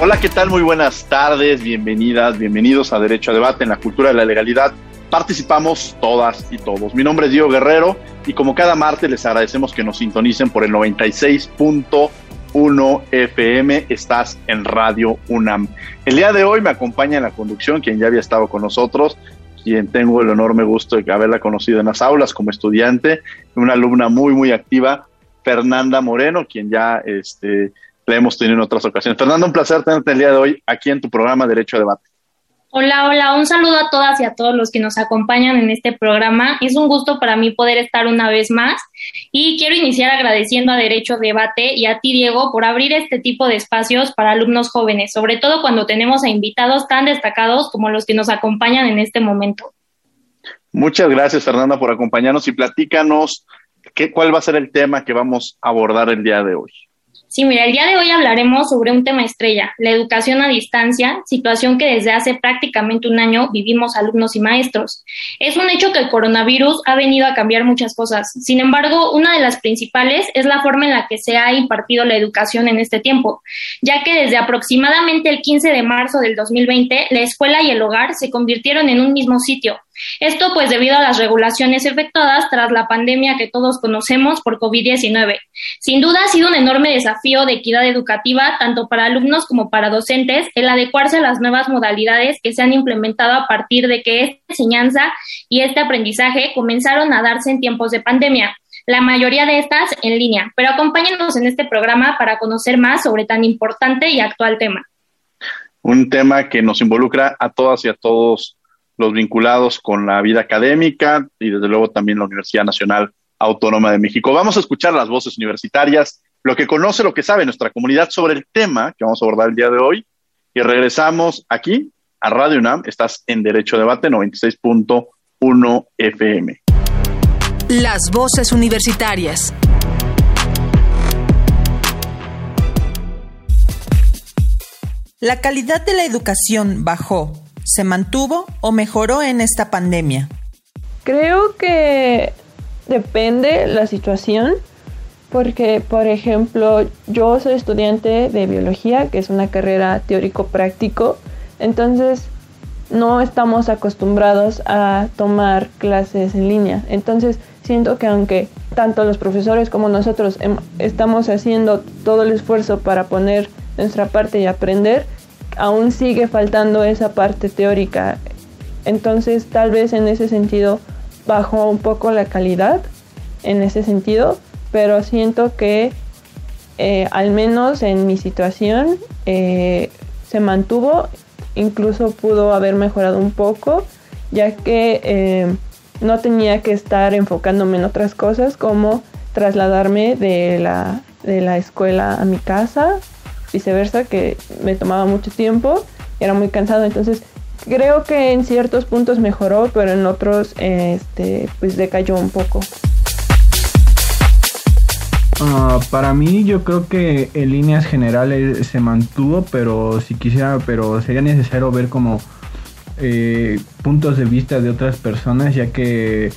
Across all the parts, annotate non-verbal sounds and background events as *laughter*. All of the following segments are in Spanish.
Hola, ¿qué tal? Muy buenas tardes, bienvenidas, bienvenidos a Derecho a Debate en la Cultura de la Legalidad. Participamos todas y todos. Mi nombre es Diego Guerrero y como cada martes les agradecemos que nos sintonicen por el 96.1 FM. Estás en Radio UNAM. El día de hoy me acompaña en la conducción quien ya había estado con nosotros, quien tengo el enorme gusto de haberla conocido en las aulas como estudiante, una alumna muy, muy activa, Fernanda Moreno, quien ya este, la hemos tenido en otras ocasiones. Fernando, un placer tenerte el día de hoy aquí en tu programa Derecho a Debate. Hola, hola, un saludo a todas y a todos los que nos acompañan en este programa. Es un gusto para mí poder estar una vez más y quiero iniciar agradeciendo a Derecho Debate y a ti, Diego, por abrir este tipo de espacios para alumnos jóvenes, sobre todo cuando tenemos a invitados tan destacados como los que nos acompañan en este momento. Muchas gracias, Fernanda, por acompañarnos y platícanos qué, cuál va a ser el tema que vamos a abordar el día de hoy. Sí, mira, el día de hoy hablaremos sobre un tema estrella, la educación a distancia, situación que desde hace prácticamente un año vivimos alumnos y maestros. Es un hecho que el coronavirus ha venido a cambiar muchas cosas. Sin embargo, una de las principales es la forma en la que se ha impartido la educación en este tiempo, ya que desde aproximadamente el 15 de marzo del 2020, la escuela y el hogar se convirtieron en un mismo sitio, esto pues debido a las regulaciones efectuadas tras la pandemia que todos conocemos por COVID-19. Sin duda ha sido un enorme desafío de equidad educativa tanto para alumnos como para docentes el adecuarse a las nuevas modalidades que se han implementado a partir de que esta enseñanza y este aprendizaje comenzaron a darse en tiempos de pandemia. La mayoría de estas en línea, pero acompáñenos en este programa para conocer más sobre tan importante y actual tema. Un tema que nos involucra a todas y a todos los vinculados con la vida académica y desde luego también la Universidad Nacional Autónoma de México. Vamos a escuchar las voces universitarias, lo que conoce, lo que sabe nuestra comunidad sobre el tema que vamos a abordar el día de hoy y regresamos aquí a Radio UNAM. Estás en Derecho Debate 96.1 FM. Las voces universitarias. La calidad de la educación bajó se mantuvo o mejoró en esta pandemia? Creo que depende la situación, porque por ejemplo yo soy estudiante de biología, que es una carrera teórico-práctico, entonces no estamos acostumbrados a tomar clases en línea. Entonces siento que aunque tanto los profesores como nosotros estamos haciendo todo el esfuerzo para poner nuestra parte y aprender, aún sigue faltando esa parte teórica. Entonces tal vez en ese sentido bajó un poco la calidad, en ese sentido, pero siento que eh, al menos en mi situación eh, se mantuvo, incluso pudo haber mejorado un poco, ya que eh, no tenía que estar enfocándome en otras cosas como trasladarme de la, de la escuela a mi casa viceversa, que me tomaba mucho tiempo, era muy cansado, entonces creo que en ciertos puntos mejoró, pero en otros este, pues decayó un poco. Ah, para mí yo creo que en líneas generales se mantuvo, pero si quisiera, pero sería necesario ver como eh, puntos de vista de otras personas, ya que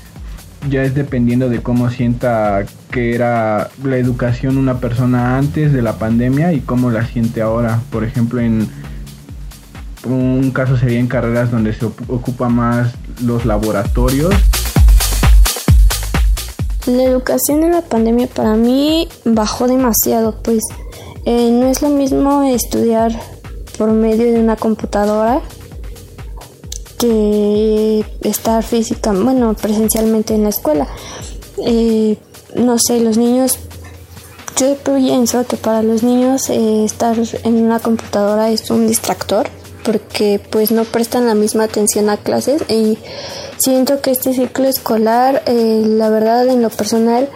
ya es dependiendo de cómo sienta que era la educación una persona antes de la pandemia y cómo la siente ahora. Por ejemplo, en un caso sería en carreras donde se ocupa más los laboratorios. La educación en la pandemia para mí bajó demasiado, pues eh, no es lo mismo estudiar por medio de una computadora que estar física, bueno, presencialmente en la escuela. Eh, no sé, los niños, yo pienso que para los niños eh, estar en una computadora es un distractor porque pues no prestan la misma atención a clases y siento que este ciclo escolar, eh, la verdad en lo personal,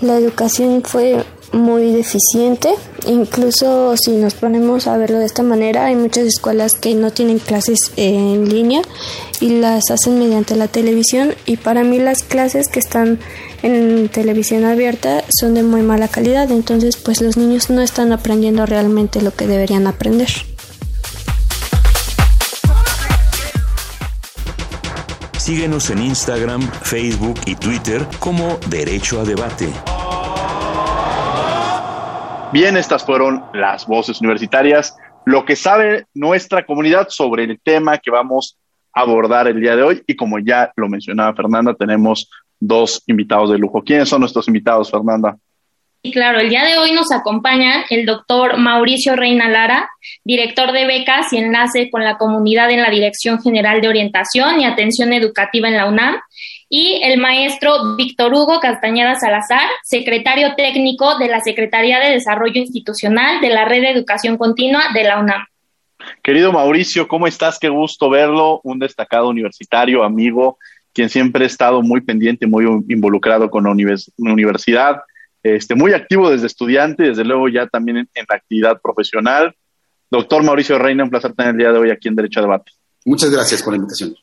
la educación fue muy deficiente. Incluso si nos ponemos a verlo de esta manera, hay muchas escuelas que no tienen clases en línea y las hacen mediante la televisión y para mí las clases que están en televisión abierta son de muy mala calidad, entonces pues los niños no están aprendiendo realmente lo que deberían aprender. Síguenos en Instagram, Facebook y Twitter como Derecho a Debate. Bien, estas fueron las voces universitarias, lo que sabe nuestra comunidad sobre el tema que vamos a abordar el día de hoy. Y como ya lo mencionaba Fernanda, tenemos dos invitados de lujo. ¿Quiénes son nuestros invitados, Fernanda? Y claro, el día de hoy nos acompañan el doctor Mauricio Reina Lara, director de becas y enlace con la comunidad en la Dirección General de Orientación y Atención Educativa en la UNAM, y el maestro Víctor Hugo Castañeda Salazar, secretario técnico de la Secretaría de Desarrollo Institucional de la Red de Educación Continua de la UNAM. Querido Mauricio, ¿cómo estás? Qué gusto verlo, un destacado universitario, amigo, quien siempre ha estado muy pendiente, muy involucrado con la universidad, este, muy activo desde estudiante, desde luego ya también en, la actividad profesional. Doctor Mauricio Reina, un placer tener el día de hoy aquí en Derecho a Debate. Muchas gracias por la invitación.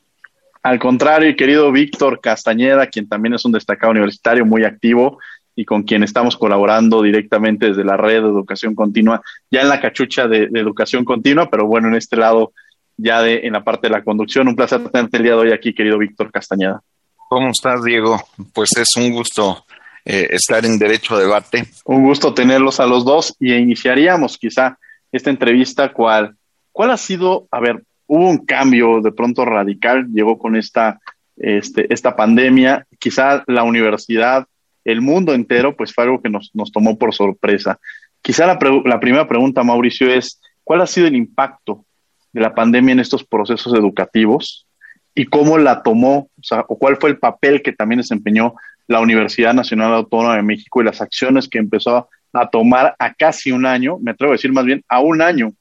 Al contrario, querido Víctor Castañeda, quien también es un destacado universitario muy activo y con quien estamos colaborando directamente desde la red de educación continua, ya en la cachucha de, educación continua, pero bueno, en este lado ya de, en la parte de la conducción. Un placer tenerte el día de hoy aquí, querido Víctor Castañeda. ¿Cómo estás, Diego? Pues es un gusto eh, estar en Derecho a Debate. Un gusto tenerlos a los dos y iniciaríamos quizá esta entrevista. ¿Cuál, cuál ha sido, a ver, hubo un cambio de pronto radical, llegó con esta, este, esta pandemia, quizá la universidad, el mundo entero, pues fue algo que nos, nos tomó por sorpresa. Quizá la, la primera pregunta, Mauricio, es, ¿cuál ha sido el impacto de la pandemia en estos procesos educativos y cómo la tomó, o, o cuál fue el papel que también desempeñó la Universidad Nacional Autónoma de México y las acciones que empezó a tomar a casi un año, me atrevo a decir más bien a un año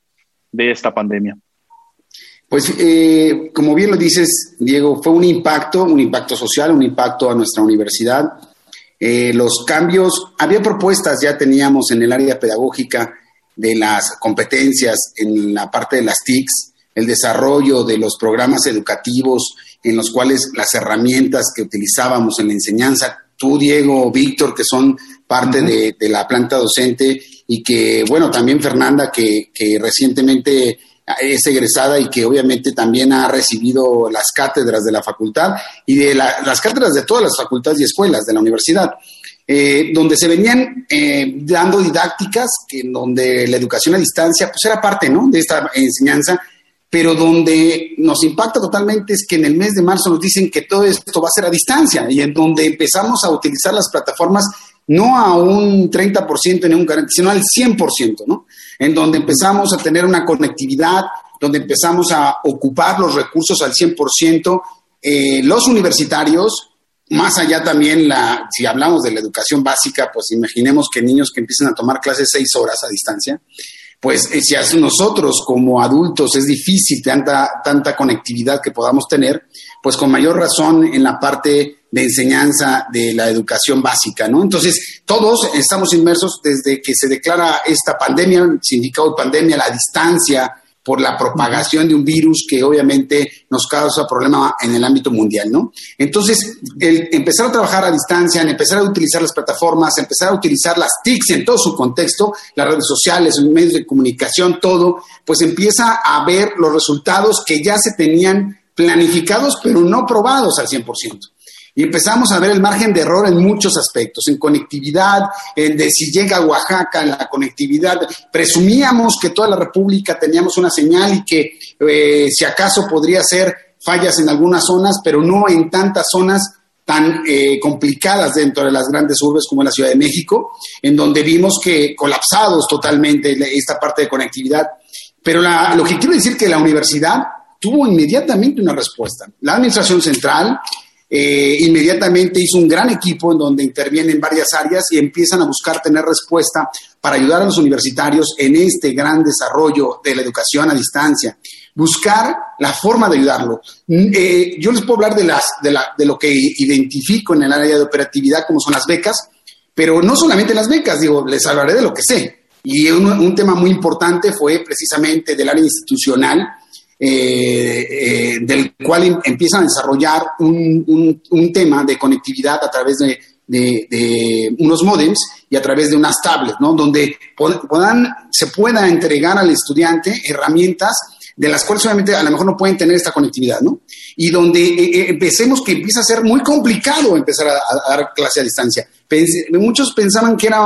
de esta pandemia. Pues eh, como bien lo dices, Diego, fue un impacto, un impacto social, un impacto a nuestra universidad. Eh, los cambios, había propuestas, ya teníamos en el área pedagógica de las competencias, en la parte de las TICs, el desarrollo de los programas educativos en los cuales las herramientas que utilizábamos en la enseñanza, tú, Diego, Víctor, que son parte de, la planta docente, y que, bueno, también Fernanda, que, que recientemente es egresada y que obviamente también ha recibido las cátedras de la facultad y de las cátedras de todas las facultades y escuelas de la universidad, eh, donde se venían eh, dando didácticas, que, en donde la educación a distancia pues era parte ¿no? de esta enseñanza, pero donde nos impacta totalmente es que en el mes de marzo nos dicen que todo esto va a ser a distancia y en donde empezamos a utilizar las plataformas no a un 30% en un 40%, sino al 100%, ¿no? En donde empezamos a tener una conectividad, donde empezamos a ocupar los recursos al 100%, eh, los universitarios, más allá también, la, si hablamos de la educación básica, pues imaginemos que niños que empiezan a tomar clases seis horas a distancia, pues eh, si a nosotros como adultos es difícil tanta, tanta conectividad que podamos tener, pues con mayor razón en la parte de enseñanza de la educación básica, ¿no? Entonces, todos estamos inmersos desde que se declara esta pandemia, el significado de pandemia, la distancia por la propagación de un virus que obviamente nos causa problema en el ámbito mundial, ¿no? Entonces, el empezar a trabajar a distancia, empezar a utilizar las plataformas, empezar a utilizar las TICs en todo su contexto, las redes sociales, los medios de comunicación, todo, pues empieza a ver los resultados que ya se tenían planificados, pero no probados al 100%. Y empezamos a ver el margen de error en muchos aspectos, en conectividad, en de si llega a Oaxaca, en la conectividad. Presumíamos que toda la República teníamos una señal y que eh, si acaso podría ser fallas en algunas zonas, pero no en tantas zonas tan eh, complicadas dentro de las grandes urbes como la Ciudad de México, en donde vimos que colapsados totalmente esta parte de conectividad. Pero lo que quiero decir que la universidad tuvo inmediatamente una respuesta. La Administración Central eh, inmediatamente hizo un gran equipo en donde intervienen varias áreas y empiezan a buscar tener respuesta para ayudar a los universitarios en este gran desarrollo de la educación a distancia. Buscar la forma de ayudarlo. Mm, eh, yo les puedo hablar de, las, de, la, de lo que identifico en el área de operatividad, como son las becas, pero no solamente las becas, digo, les hablaré de lo que sé. Y un, un tema muy importante fue precisamente del área institucional, eh, eh, del cual em, empiezan a desarrollar un, un, tema de conectividad a través de, unos modems y a través de unas tablets, ¿no? Donde puedan, se pueda entregar al estudiante herramientas de las cuales obviamente a lo mejor no pueden tener esta conectividad, ¿no? Y donde eh, eh empecemos que empieza a ser muy complicado empezar a, dar clase a distancia. Muchos pensaban que era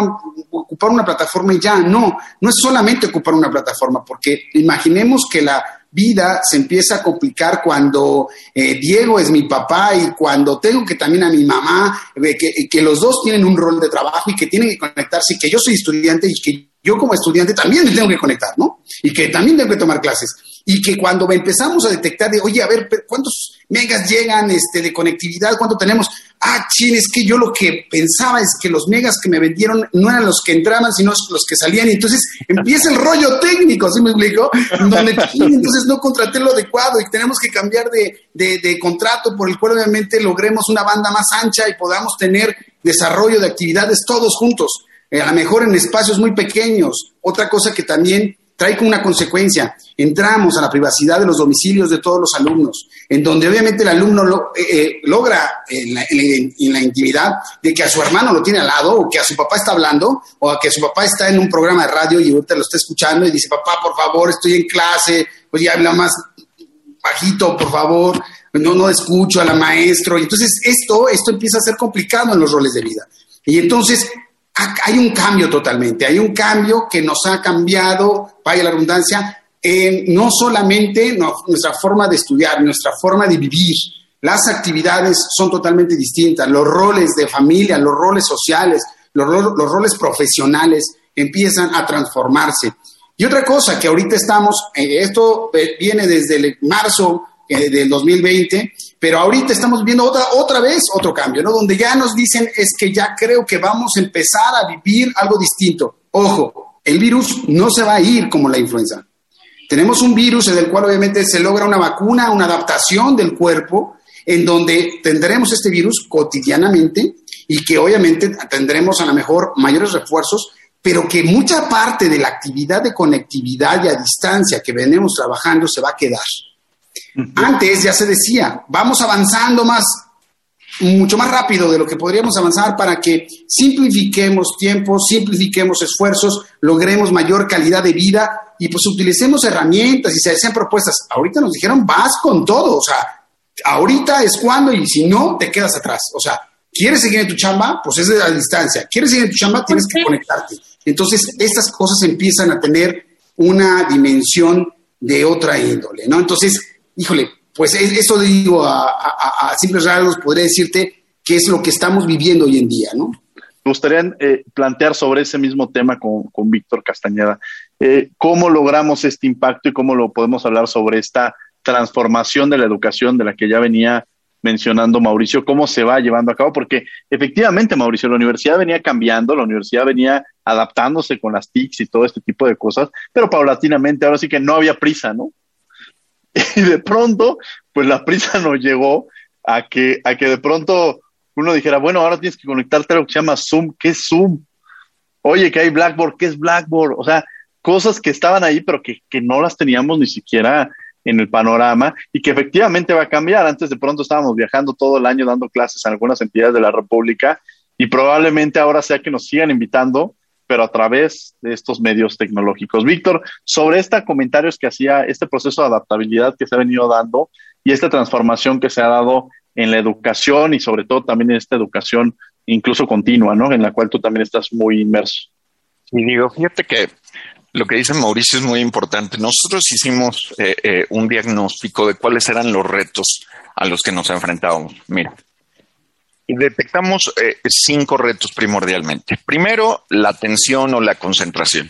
ocupar una plataforma y ya, no, no es solamente ocupar una plataforma, porque imaginemos que la vida se empieza a complicar cuando eh, Diego es mi papá y cuando tengo que también a mi mamá, eh, que, que, los dos tienen un rol de trabajo y que tienen que conectarse y que yo soy estudiante y que yo como estudiante también me tengo que conectar, ¿no? Y que también tengo que tomar clases. Y que cuando empezamos a detectar de, oye, a ver, ¿cuántos megas llegan este, de conectividad? ¿Cuánto tenemos? Ah, chin, es que yo lo que pensaba es que los megas que me vendieron no eran los que entraban, sino los que salían. Y entonces empieza el rollo técnico, ¿sí me explico? Donde, entonces no contraté lo adecuado y tenemos que cambiar de, de, de contrato por el cual obviamente logremos una banda más ancha y podamos tener desarrollo de actividades todos juntos eh, a lo mejor en espacios muy pequeños. Otra cosa que también trae como una consecuencia, entramos a la privacidad de los domicilios de todos los alumnos, en donde obviamente el alumno lo, eh, eh, logra en la, intimidad de que a su hermano lo tiene al lado, o que a su papá está hablando, o a que su papá está en un programa de radio y ahorita lo está escuchando y dice, papá, por favor, estoy en clase, oye, habla más bajito, por favor, no, no escucho a la maestro. Y entonces esto, esto empieza a ser complicado en los roles de vida. Y entonces hay un cambio totalmente, hay un cambio que nos ha cambiado, vaya la redundancia, en no solamente nuestra forma de estudiar, nuestra forma de vivir. Las actividades son totalmente distintas, los roles de familia, los roles sociales, los, los roles profesionales empiezan a transformarse. Y otra cosa que ahorita estamos, eh, esto viene desde el marzo eh, del 2020, pero ahorita estamos viendo otra, otra vez otro cambio, ¿no? Donde ya nos dicen es que ya creo que vamos a empezar a vivir algo distinto. Ojo, el virus no se va a ir como la influenza. Tenemos un virus en el cual obviamente se logra una vacuna, una adaptación del cuerpo, en donde tendremos este virus cotidianamente y que obviamente tendremos a lo mejor mayores refuerzos, pero que mucha parte de la actividad de conectividad y a distancia que venimos trabajando se va a quedar. Antes ya se decía, vamos avanzando más, mucho más rápido de lo que podríamos avanzar para que simplifiquemos tiempos, simplifiquemos esfuerzos, logremos mayor calidad de vida y pues utilicemos herramientas y se hacen propuestas. Ahorita nos dijeron, vas con todo, o sea, ahorita es cuando y si no, te quedas atrás. O sea, ¿quieres seguir en tu chamba? Pues es de la distancia. ¿Quieres seguir en tu chamba? Tienes que conectarte. Entonces, estas cosas empiezan a tener una dimensión de otra índole, ¿no? Entonces, híjole, pues eso digo a, simples rasgos, podría decirte qué es lo que estamos viviendo hoy en día, ¿no? Me gustaría eh, plantear sobre ese mismo tema con, con Víctor Castañeda. Eh, ¿Cómo logramos este impacto y cómo lo podemos hablar sobre esta transformación de la educación de la que ya venía mencionando Mauricio, cómo se va llevando a cabo? Porque efectivamente, Mauricio, la universidad venía cambiando, la universidad venía adaptándose con las TICs y todo este tipo de cosas, pero paulatinamente ahora sí que no había prisa, ¿no? *laughs* y de pronto, pues la prisa nos llegó a que, a que de pronto uno dijera, bueno, ahora tienes que conectarte a lo que se llama Zoom. ¿Qué es Zoom? Oye, que hay Blackboard, ¿qué es Blackboard? O sea, cosas que estaban ahí, pero que, que no las teníamos ni siquiera en el panorama y que efectivamente va a cambiar. Antes de pronto estábamos viajando todo el año dando clases en algunas entidades de la República y probablemente ahora sea que nos sigan invitando pero a través de estos medios tecnológicos. Víctor, sobre este comentarios que hacía, este proceso de adaptabilidad que se ha venido dando y esta transformación que se ha dado en la educación y sobre todo también en esta educación incluso continua, ¿no? En la cual tú también estás muy inmerso. Y digo, fíjate que lo que dice Mauricio es muy importante. Nosotros hicimos eh, eh, un diagnóstico de cuáles eran los retos a los que nos enfrentábamos. Mira, detectamos eh, cinco retos primordialmente. Primero, la atención o la concentración.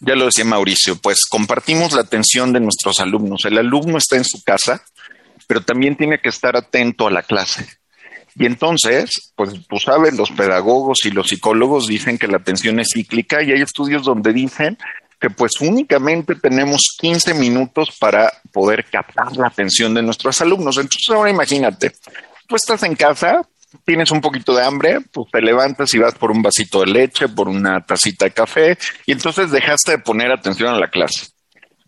Ya lo decía Mauricio, pues compartimos la atención de nuestros alumnos. El alumno está en su casa, pero también tiene que estar atento a la clase. Y entonces, pues tú sabes, los pedagogos y los psicólogos dicen que la atención es cíclica y hay estudios donde dicen que pues únicamente tenemos 15 minutos para poder captar la atención de nuestros alumnos. Entonces ahora imagínate, tú estás en casa, tienes un poquito de hambre, pues te levantas y vas por un vasito de leche, por una tacita de café, y entonces dejaste de poner atención a la clase.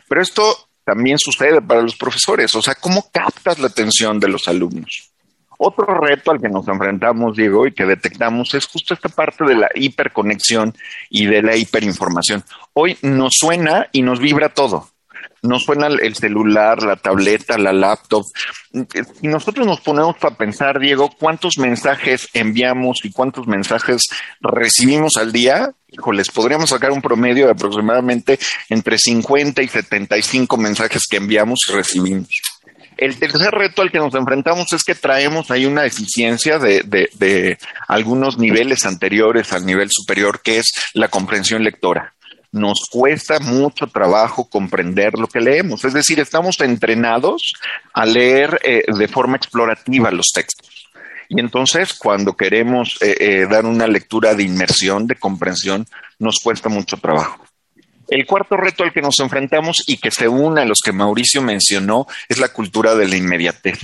Pero esto también sucede para los profesores, o sea, ¿cómo captas la atención de los alumnos? Otro reto al que nos enfrentamos, Diego, y que detectamos es justo esta parte de la hiperconexión y de la hiperinformación. Hoy nos suena y nos vibra todo nos suena el celular, la tableta, la laptop. Y nosotros nos ponemos para pensar, Diego, cuántos mensajes enviamos y cuántos mensajes recibimos al día, les podríamos sacar un promedio de aproximadamente entre 50 y 75 mensajes que enviamos y recibimos. El tercer reto al que nos enfrentamos es que traemos ahí una deficiencia de, de algunos niveles anteriores al nivel superior, que es la comprensión lectora nos cuesta mucho trabajo comprender lo que leemos. Es decir, estamos entrenados a leer eh, de forma explorativa los textos. Y entonces, cuando queremos eh, eh, dar una lectura de inmersión, de comprensión, nos cuesta mucho trabajo. El cuarto reto al que nos enfrentamos y que se une a los que Mauricio mencionó es la cultura de la inmediatez.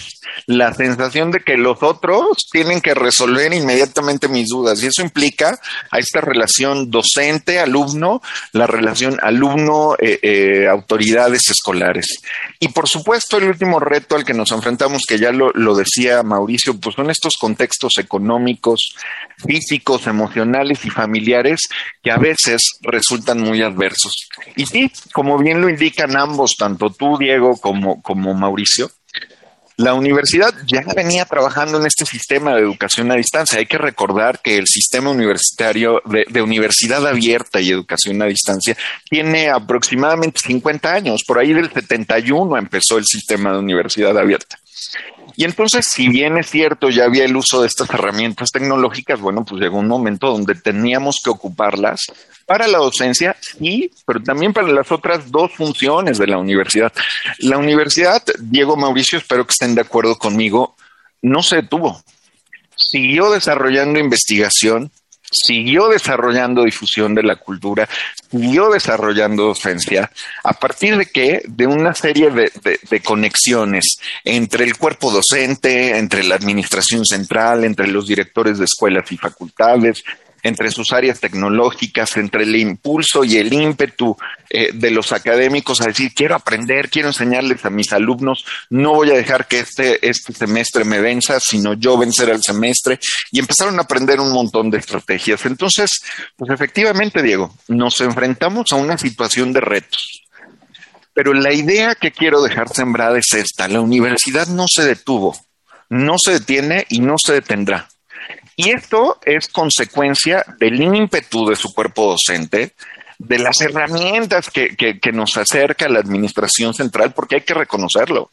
La sensación de que los otros tienen que resolver inmediatamente mis dudas. Y eso implica a esta relación docente-alumno, la relación alumno-autoridades escolares. Y por supuesto, el último reto al que nos enfrentamos, que ya lo, lo decía Mauricio, pues son estos contextos económicos, físicos, emocionales y familiares que a veces resultan muy adversos. Y sí, como bien lo indican ambos, tanto tú, Diego, como, como Mauricio, la universidad ya venía trabajando en este sistema de educación a distancia. Hay que recordar que el sistema universitario de, de, universidad abierta y educación a distancia tiene aproximadamente 50 años. Por ahí del 71 empezó el sistema de universidad abierta. Y entonces, si bien es cierto, ya había el uso de estas herramientas tecnológicas, bueno, pues llegó un momento donde teníamos que ocuparlas para la docencia y, pero también para las otras dos funciones de la universidad. La universidad, Diego Mauricio, espero que estén de acuerdo conmigo, no se detuvo. Siguió desarrollando investigación, siguió desarrollando difusión de la cultura, siguió desarrollando docencia, a partir de que, de una serie de, de, conexiones entre el cuerpo docente, entre la administración central, entre los directores de escuelas y facultades, entre sus áreas tecnológicas, entre el impulso y el ímpetu eh, de los académicos a decir, quiero aprender, quiero enseñarles a mis alumnos, no voy a dejar que este, este semestre me venza, sino yo vencer al semestre, y empezaron a aprender un montón de estrategias. Entonces, pues efectivamente, Diego, nos enfrentamos a una situación de retos. Pero la idea que quiero dejar sembrada es esta, la universidad no se detuvo, no se detiene y no se detendrá y esto es consecuencia del ímpetu de su cuerpo docente, de las herramientas que, nos acerca la administración central, porque hay que reconocerlo.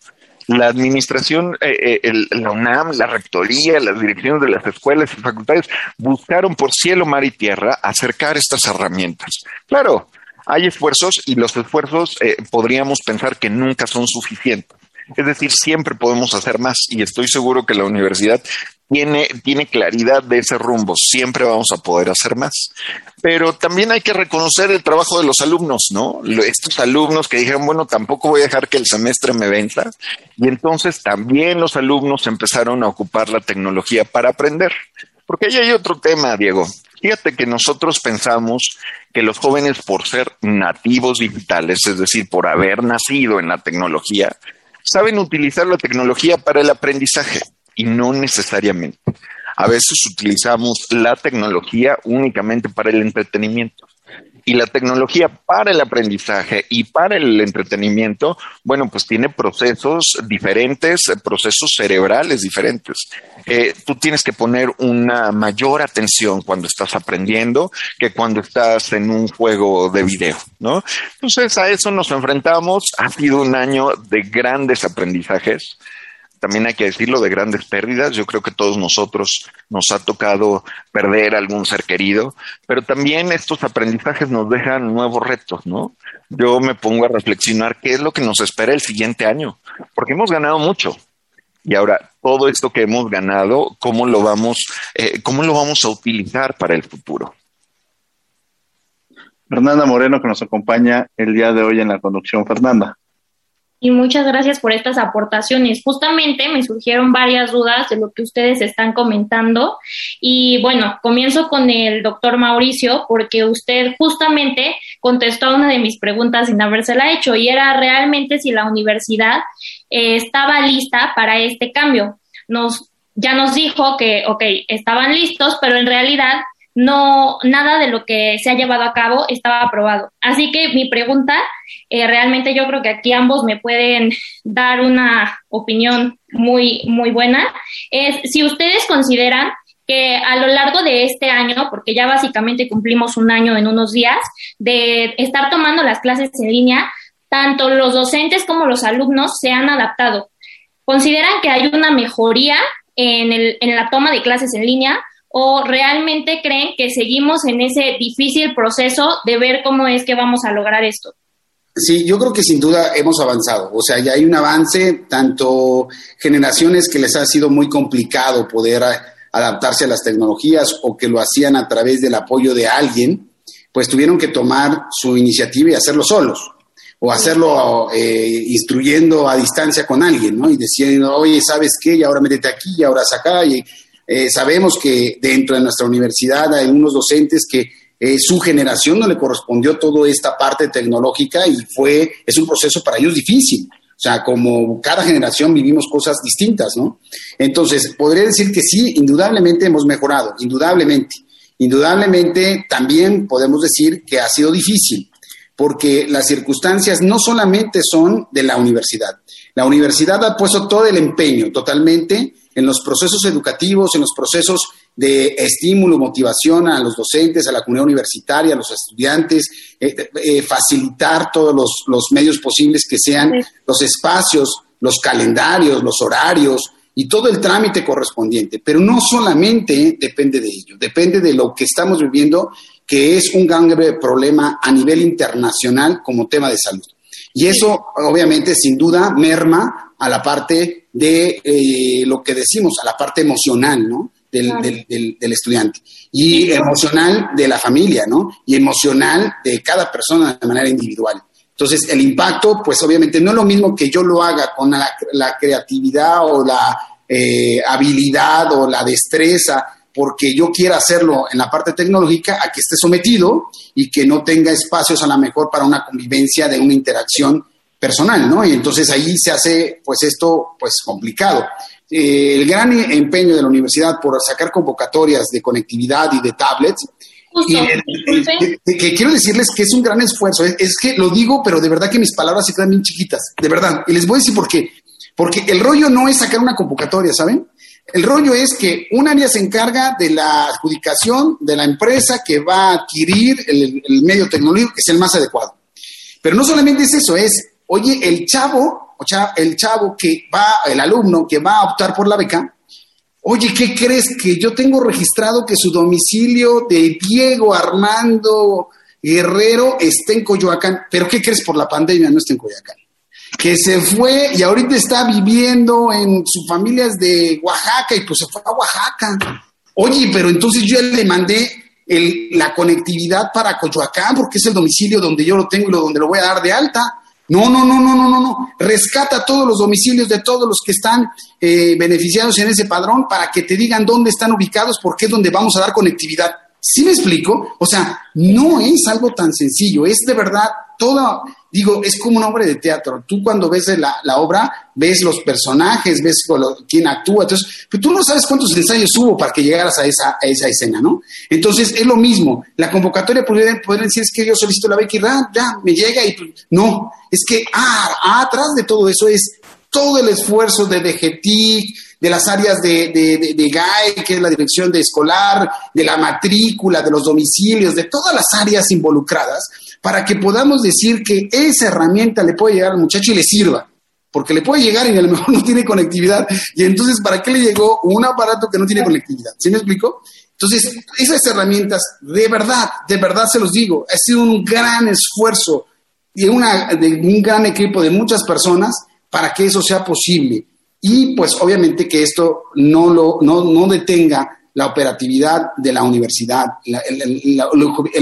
La administración, eh, eh, la UNAM, la rectoría, las direcciones de las escuelas y facultades buscaron por cielo, mar y tierra acercar estas herramientas. Claro, hay esfuerzos y los esfuerzos eh, podríamos pensar que nunca son suficientes. Es decir, siempre podemos hacer más y estoy seguro que la universidad tiene, tiene claridad de ese rumbo. Siempre vamos a poder hacer más. Pero también hay que reconocer el trabajo de los alumnos, ¿no? Estos alumnos que dijeron, bueno, tampoco voy a dejar que el semestre me venza. Y entonces también los alumnos empezaron a ocupar la tecnología para aprender. Porque ahí hay otro tema, Diego. Fíjate que nosotros pensamos que los jóvenes, por ser nativos digitales, es decir, por haber nacido en la tecnología, saben utilizar la tecnología para el aprendizaje y no necesariamente. A veces utilizamos la tecnología únicamente para el entretenimiento. Y la tecnología para el aprendizaje y para el entretenimiento, bueno, pues tiene procesos diferentes, procesos cerebrales diferentes. Eh, tú tienes que poner una mayor atención cuando estás aprendiendo que cuando estás en un juego de video, ¿no? Entonces a eso nos enfrentamos. Ha sido un año de grandes aprendizajes también hay que decirlo, de grandes pérdidas. Yo creo que todos nosotros nos ha tocado perder algún ser querido, pero también estos aprendizajes nos dejan nuevos retos, ¿no? Yo me pongo a reflexionar qué es lo que nos espera el siguiente año, porque hemos ganado mucho. Y ahora, todo esto que hemos ganado, ¿cómo lo vamos, eh, cómo lo vamos a utilizar para el futuro? Fernanda Moreno, que nos acompaña el día de hoy en la conducción. Fernanda y muchas gracias por estas aportaciones. Justamente me surgieron varias dudas de lo que ustedes están comentando y bueno, comienzo con el doctor Mauricio porque usted justamente contestó a una de mis preguntas sin habérsela hecho y era realmente si la universidad eh, estaba lista para este cambio. Nos, ya nos dijo que, ok, estaban listos, pero en realidad no, nada de lo que se ha llevado a cabo estaba aprobado. Así que mi pregunta, eh, realmente yo creo que aquí ambos me pueden dar una opinión muy, muy buena, es si ustedes consideran que a lo largo de este año, porque ya básicamente cumplimos un año en unos días, de estar tomando las clases en línea, tanto los docentes como los alumnos se han adaptado. ¿Consideran que hay una mejoría en, el, en la toma de clases en línea o realmente creen que seguimos en ese difícil proceso de ver cómo es que vamos a lograr esto? Sí, yo creo que sin duda hemos avanzado. O sea, ya hay un avance, tanto generaciones que les ha sido muy complicado poder adaptarse a las tecnologías o que lo hacían a través del apoyo de alguien, pues tuvieron que tomar su iniciativa y hacerlo solos o hacerlo eh, instruyendo a distancia con alguien, ¿no? Y diciendo, oye, ¿sabes qué? Y ahora métete aquí, y ahora saca, y eh, sabemos que dentro de nuestra universidad hay unos docentes que eh, su generación no le correspondió toda esta parte tecnológica y fue, es un proceso para ellos difícil. O sea, como cada generación vivimos cosas distintas, ¿no? Entonces, podría decir que sí, indudablemente hemos mejorado, indudablemente. Indudablemente también podemos decir que ha sido difícil, porque las circunstancias no solamente son de la universidad. La universidad ha puesto todo el empeño totalmente en los procesos educativos, en los procesos de estímulo, motivación a los docentes, a la comunidad universitaria, a los estudiantes, eh, eh, facilitar todos los, medios posibles que sean los espacios, los calendarios, los horarios y todo el trámite correspondiente. Pero no solamente depende de ello, depende de lo que estamos viviendo, que es un gran problema a nivel internacional como tema de salud. Y eso, obviamente, sin duda, merma a la parte de eh, lo que decimos, a la parte emocional, ¿no? Del, del, estudiante. Y emocional de la familia, ¿no? Y emocional de cada persona de manera individual. Entonces, el impacto, pues obviamente no es lo mismo que yo lo haga con la, creatividad o la eh, habilidad o la destreza porque yo quiera hacerlo en la parte tecnológica a que esté sometido y que no tenga espacios a lo mejor para una convivencia de una interacción personal, ¿no? Y entonces ahí se hace pues esto pues complicado. Eh, el gran empeño de la universidad por sacar convocatorias de conectividad y de tablets, y que quiero decirles que es un gran esfuerzo, es, es, que lo digo, pero de verdad que mis palabras se quedan bien chiquitas, de verdad, y les voy a decir por qué, porque el rollo no es sacar una convocatoria, ¿saben? El rollo es que un área se encarga de la adjudicación de la empresa que va a adquirir el, medio tecnológico que es el más adecuado. Pero no solamente es eso, es, oye, el chavo, o sea, el chavo que va, el alumno que va a optar por la beca, oye, ¿qué crees? Que yo tengo registrado que su domicilio de Diego Armando Guerrero está en Coyoacán, pero ¿qué crees? Por la pandemia no está en Coyoacán que se fue y ahorita está viviendo en sus familias de Oaxaca y pues se fue a Oaxaca. Oye, pero entonces yo le mandé la conectividad para Coyoacán porque es el domicilio donde yo lo tengo y donde lo voy a dar de alta. No, no, no, no, no, no, no. Rescata todos los domicilios de todos los que están eh, beneficiados en ese padrón para que te digan dónde están ubicados porque es donde vamos a dar conectividad. ¿Sí me explico? O sea, no es algo tan sencillo, es de verdad toda, digo, es como una obra de teatro. Tú cuando ves la, la obra, ves los personajes, ves quién actúa, entonces, pero tú no sabes cuántos ensayos hubo para que llegaras a esa, a esa escena, ¿no? Entonces, es lo mismo. La convocatoria podría, decir, es que yo solicito la beca ah, ya, me llega y pues, no, es que, ah, atrás de todo eso es todo el esfuerzo de DGTIC, de las áreas de, de, de, GAE, que es la dirección de escolar, de la matrícula, de los domicilios, de todas las áreas involucradas, para que podamos decir que esa herramienta le puede llegar al muchacho y le sirva. porque le puede llegar y a lo mejor *laughs* no tiene conectividad. Y entonces, ¿para qué le llegó un aparato que no tiene conectividad? ¿Sí me explico? Entonces, esas herramientas, de verdad, de verdad se los digo, ha sido un gran esfuerzo y una, de un gran equipo de muchas personas para que eso sea posible. Y pues obviamente que esto no, lo, no, no detenga la operatividad de la universidad, el,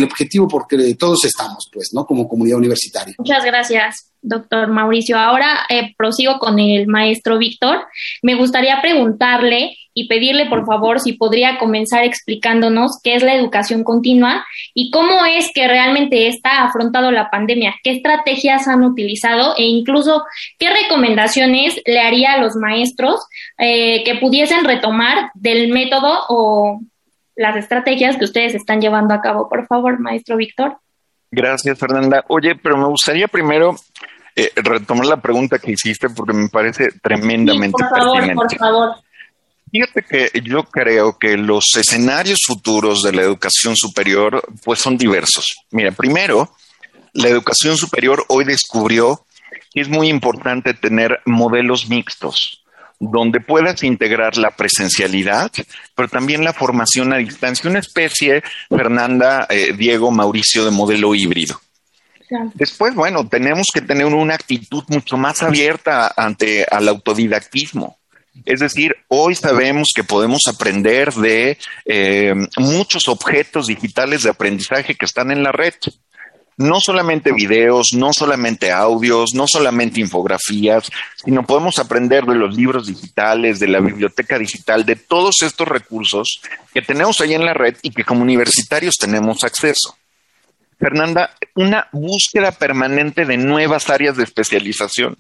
objetivo porque todos estamos, pues, ¿no? Como comunidad universitaria. Muchas gracias, doctor Mauricio. Ahora eh, prosigo con el maestro Víctor. Me gustaría preguntarle y pedirle, por favor, si podría comenzar explicándonos qué es la educación continua y cómo es que realmente está afrontado la pandemia, qué estrategias han utilizado e incluso qué recomendaciones le haría a los maestros eh, que pudiesen retomar del método o las estrategias que ustedes están llevando a cabo. Por favor, maestro Víctor. Gracias, Fernanda. Oye, pero me gustaría primero eh, retomar la pregunta que hiciste porque me parece tremendamente por favor, Por favor. Fíjate que yo creo que los escenarios futuros de la educación superior pues son diversos. Mira, primero, la educación superior hoy descubrió que es muy importante tener modelos mixtos donde puedas integrar la presencialidad, pero también la formación a distancia, una especie, Fernanda, eh, Diego, Mauricio, de modelo híbrido. Después, bueno, tenemos que tener una actitud mucho más abierta ante al autodidactismo. Es decir, hoy sabemos que podemos aprender de eh, muchos objetos digitales de aprendizaje que están en la red. No solamente videos, no solamente audios, no solamente infografías, sino podemos aprender de los libros digitales, de la biblioteca digital, de todos estos recursos que tenemos ahí en la red y que como universitarios tenemos acceso. Fernanda, una búsqueda permanente de nuevas áreas de especialización.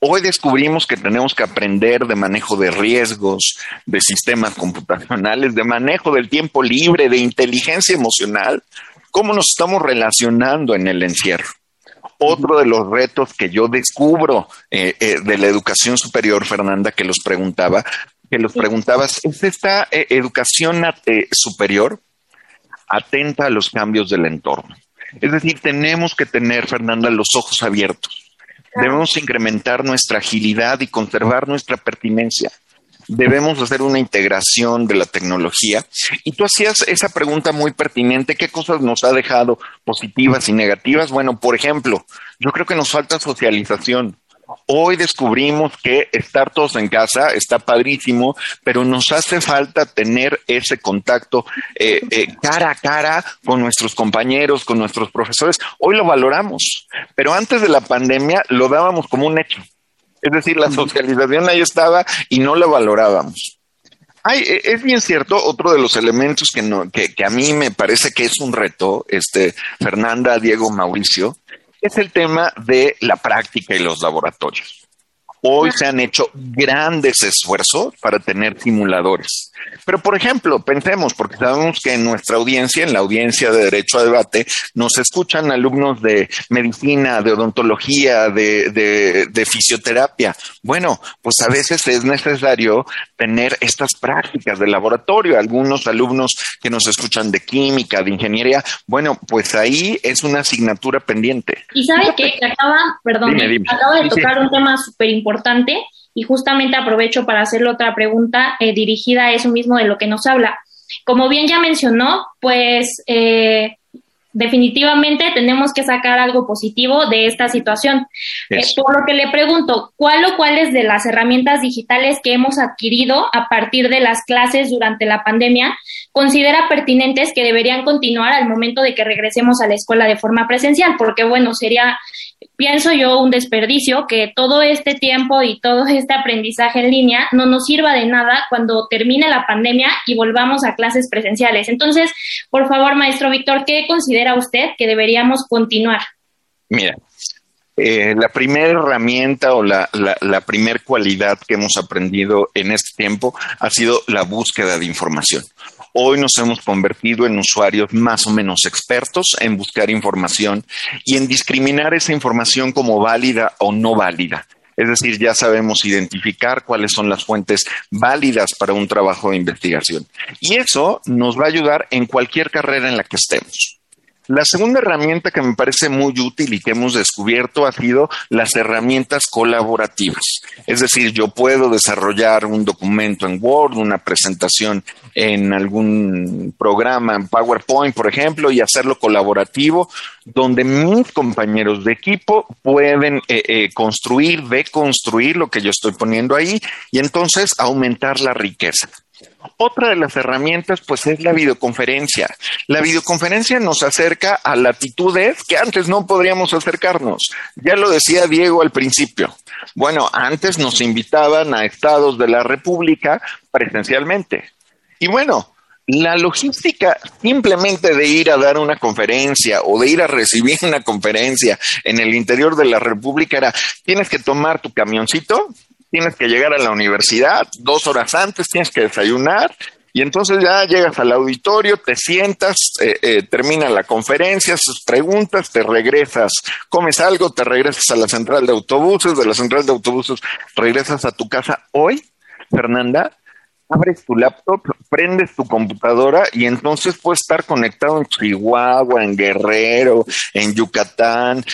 Hoy descubrimos que tenemos que aprender de manejo de riesgos, de sistemas computacionales, de manejo del tiempo libre, de inteligencia emocional, cómo nos estamos relacionando en el encierro. Otro de los retos que yo descubro eh, eh, de la educación superior, Fernanda, que los preguntaba, que los preguntabas, ¿es esta eh, educación superior atenta a los cambios del entorno? Es decir, tenemos que tener, Fernanda, los ojos abiertos Debemos incrementar nuestra agilidad y conservar nuestra pertinencia. Debemos hacer una integración de la tecnología. Y tú hacías esa pregunta muy pertinente, ¿qué cosas nos ha dejado positivas y negativas? Bueno, por ejemplo, yo creo que nos falta socialización. Hoy descubrimos que estar todos en casa está padrísimo, pero nos hace falta tener ese contacto eh, eh, cara a cara con nuestros compañeros, con nuestros profesores. Hoy lo valoramos, pero antes de la pandemia lo dábamos como un hecho. Es decir, la socialización ahí estaba y no la valorábamos. E, es bien cierto, otro de los elementos que, no, que, que a mí me parece que es un reto, este, Fernanda, Diego, Mauricio, es el tema de la práctica y los laboratorios. Hoy se han hecho grandes esfuerzos para tener simuladores. Pero, por ejemplo, pensemos, porque sabemos que en nuestra audiencia, en la audiencia de Derecho a Debate, nos escuchan alumnos de medicina, de odontología, de, de, fisioterapia. Bueno, pues a veces es necesario tener estas prácticas de laboratorio. Algunos alumnos que nos escuchan de química, de ingeniería, bueno, pues ahí es una asignatura pendiente. Y sabe que acaba, perdón, acaba de tocar un tema súper importante importante y justamente aprovecho para hacerle otra pregunta eh, dirigida a eso mismo de lo que nos habla. Como bien ya mencionó, pues eh, definitivamente tenemos que sacar algo positivo de esta situación. Eh, por lo que le pregunto, ¿cuál o cuáles de las herramientas digitales que hemos adquirido a partir de las clases durante la pandemia considera pertinentes que deberían continuar al momento de que regresemos a la escuela de forma presencial? Porque bueno, sería pienso yo un desperdicio que todo este tiempo y todo este aprendizaje en línea no nos sirva de nada cuando termine la pandemia y volvamos a clases presenciales. Entonces, por favor, maestro Víctor, ¿qué considera usted que deberíamos continuar? Mira, eh, la primera herramienta o la, la, la primera cualidad que hemos aprendido en este tiempo ha sido la búsqueda de información. Hoy nos hemos convertido en usuarios más o menos expertos en buscar información y en discriminar esa información como válida o no válida. Es decir, ya sabemos identificar cuáles son las fuentes válidas para un trabajo de investigación. Y eso nos va a ayudar en cualquier carrera en la que estemos. La segunda herramienta que me parece muy útil y que hemos descubierto ha sido las herramientas colaborativas. Es decir, yo puedo desarrollar un documento en Word, una presentación en algún programa en PowerPoint, por ejemplo, y hacerlo colaborativo, donde mis compañeros de equipo pueden eh, eh, construir, deconstruir lo que yo estoy poniendo ahí y entonces aumentar la riqueza. Otra de las herramientas, pues, es la videoconferencia. La videoconferencia nos acerca a latitudes que antes no podríamos acercarnos. Ya lo decía Diego al principio. Bueno, antes nos invitaban a estados de la República presencialmente. Y bueno, la logística simplemente de ir a dar una conferencia o de ir a recibir una conferencia en el interior de la República era, tienes que tomar tu camioncito, tienes que llegar a la universidad dos horas antes, tienes que desayunar y entonces ya llegas al auditorio, te sientas, eh, eh, termina la conferencia, sus preguntas, te regresas, comes algo, te regresas a la central de autobuses, de la central de autobuses regresas a tu casa. Hoy, Fernanda, abres tu laptop, prendes tu computadora y entonces puedes estar conectado en Chihuahua, en Guerrero, en Yucatán,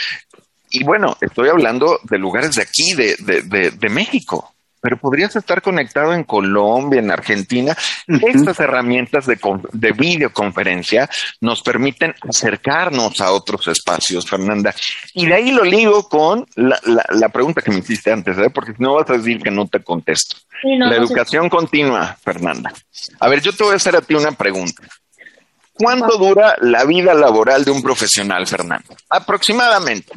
y bueno, estoy hablando de lugares de aquí, de, de, de, México, pero podrías estar conectado en Colombia, en Argentina. Estas herramientas de, de, videoconferencia nos permiten acercarnos a otros espacios, Fernanda. Y de ahí lo ligo con la, la, pregunta que me hiciste antes, ¿eh? porque si no vas a decir que no te contesto. la educación continua, Fernanda. A ver, yo te voy a hacer a ti una pregunta. ¿Cuánto dura la vida laboral de un profesional, Fernanda? Aproximadamente.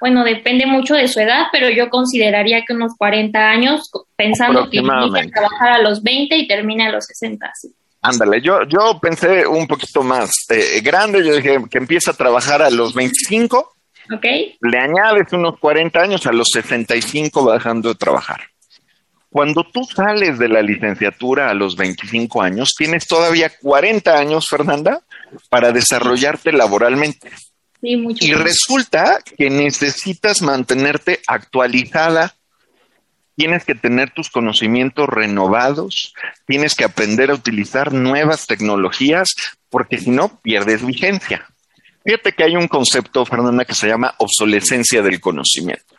Bueno, depende mucho de su edad, pero yo consideraría que unos 40 años, pensando que inicia a trabajar a los 20 y termina a los 60. Ándale, yo, yo pensé un poquito más eh, grande, yo dije que empieza a trabajar a los 25. Ok. Le añades unos 40 años, a los 65 va dejando de trabajar. Cuando tú sales de la licenciatura a los 25 años, tienes todavía 40 años, Fernanda, para desarrollarte laboralmente y resulta que necesitas mantenerte actualizada, tienes que tener tus conocimientos renovados, tienes que aprender a utilizar nuevas tecnologías, porque si no, pierdes vigencia. Fíjate que hay un concepto, Fernanda, que se llama obsolescencia del conocimiento.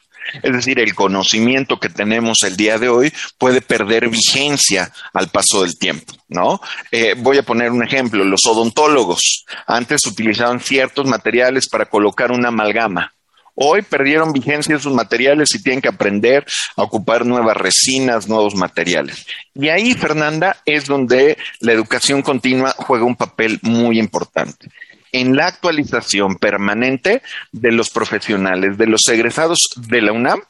Es decir, el conocimiento que tenemos el día de hoy puede perder vigencia al paso del tiempo, ¿no? Eh, voy a poner un ejemplo. Los odontólogos antes utilizaban ciertos materiales para colocar una amalgama. Hoy perdieron vigencia sus materiales y tienen que aprender a ocupar nuevas resinas, nuevos materiales. Y ahí, Fernanda, es donde la educación continua juega un papel muy importante en la actualización permanente de los profesionales, de los egresados de la UNAM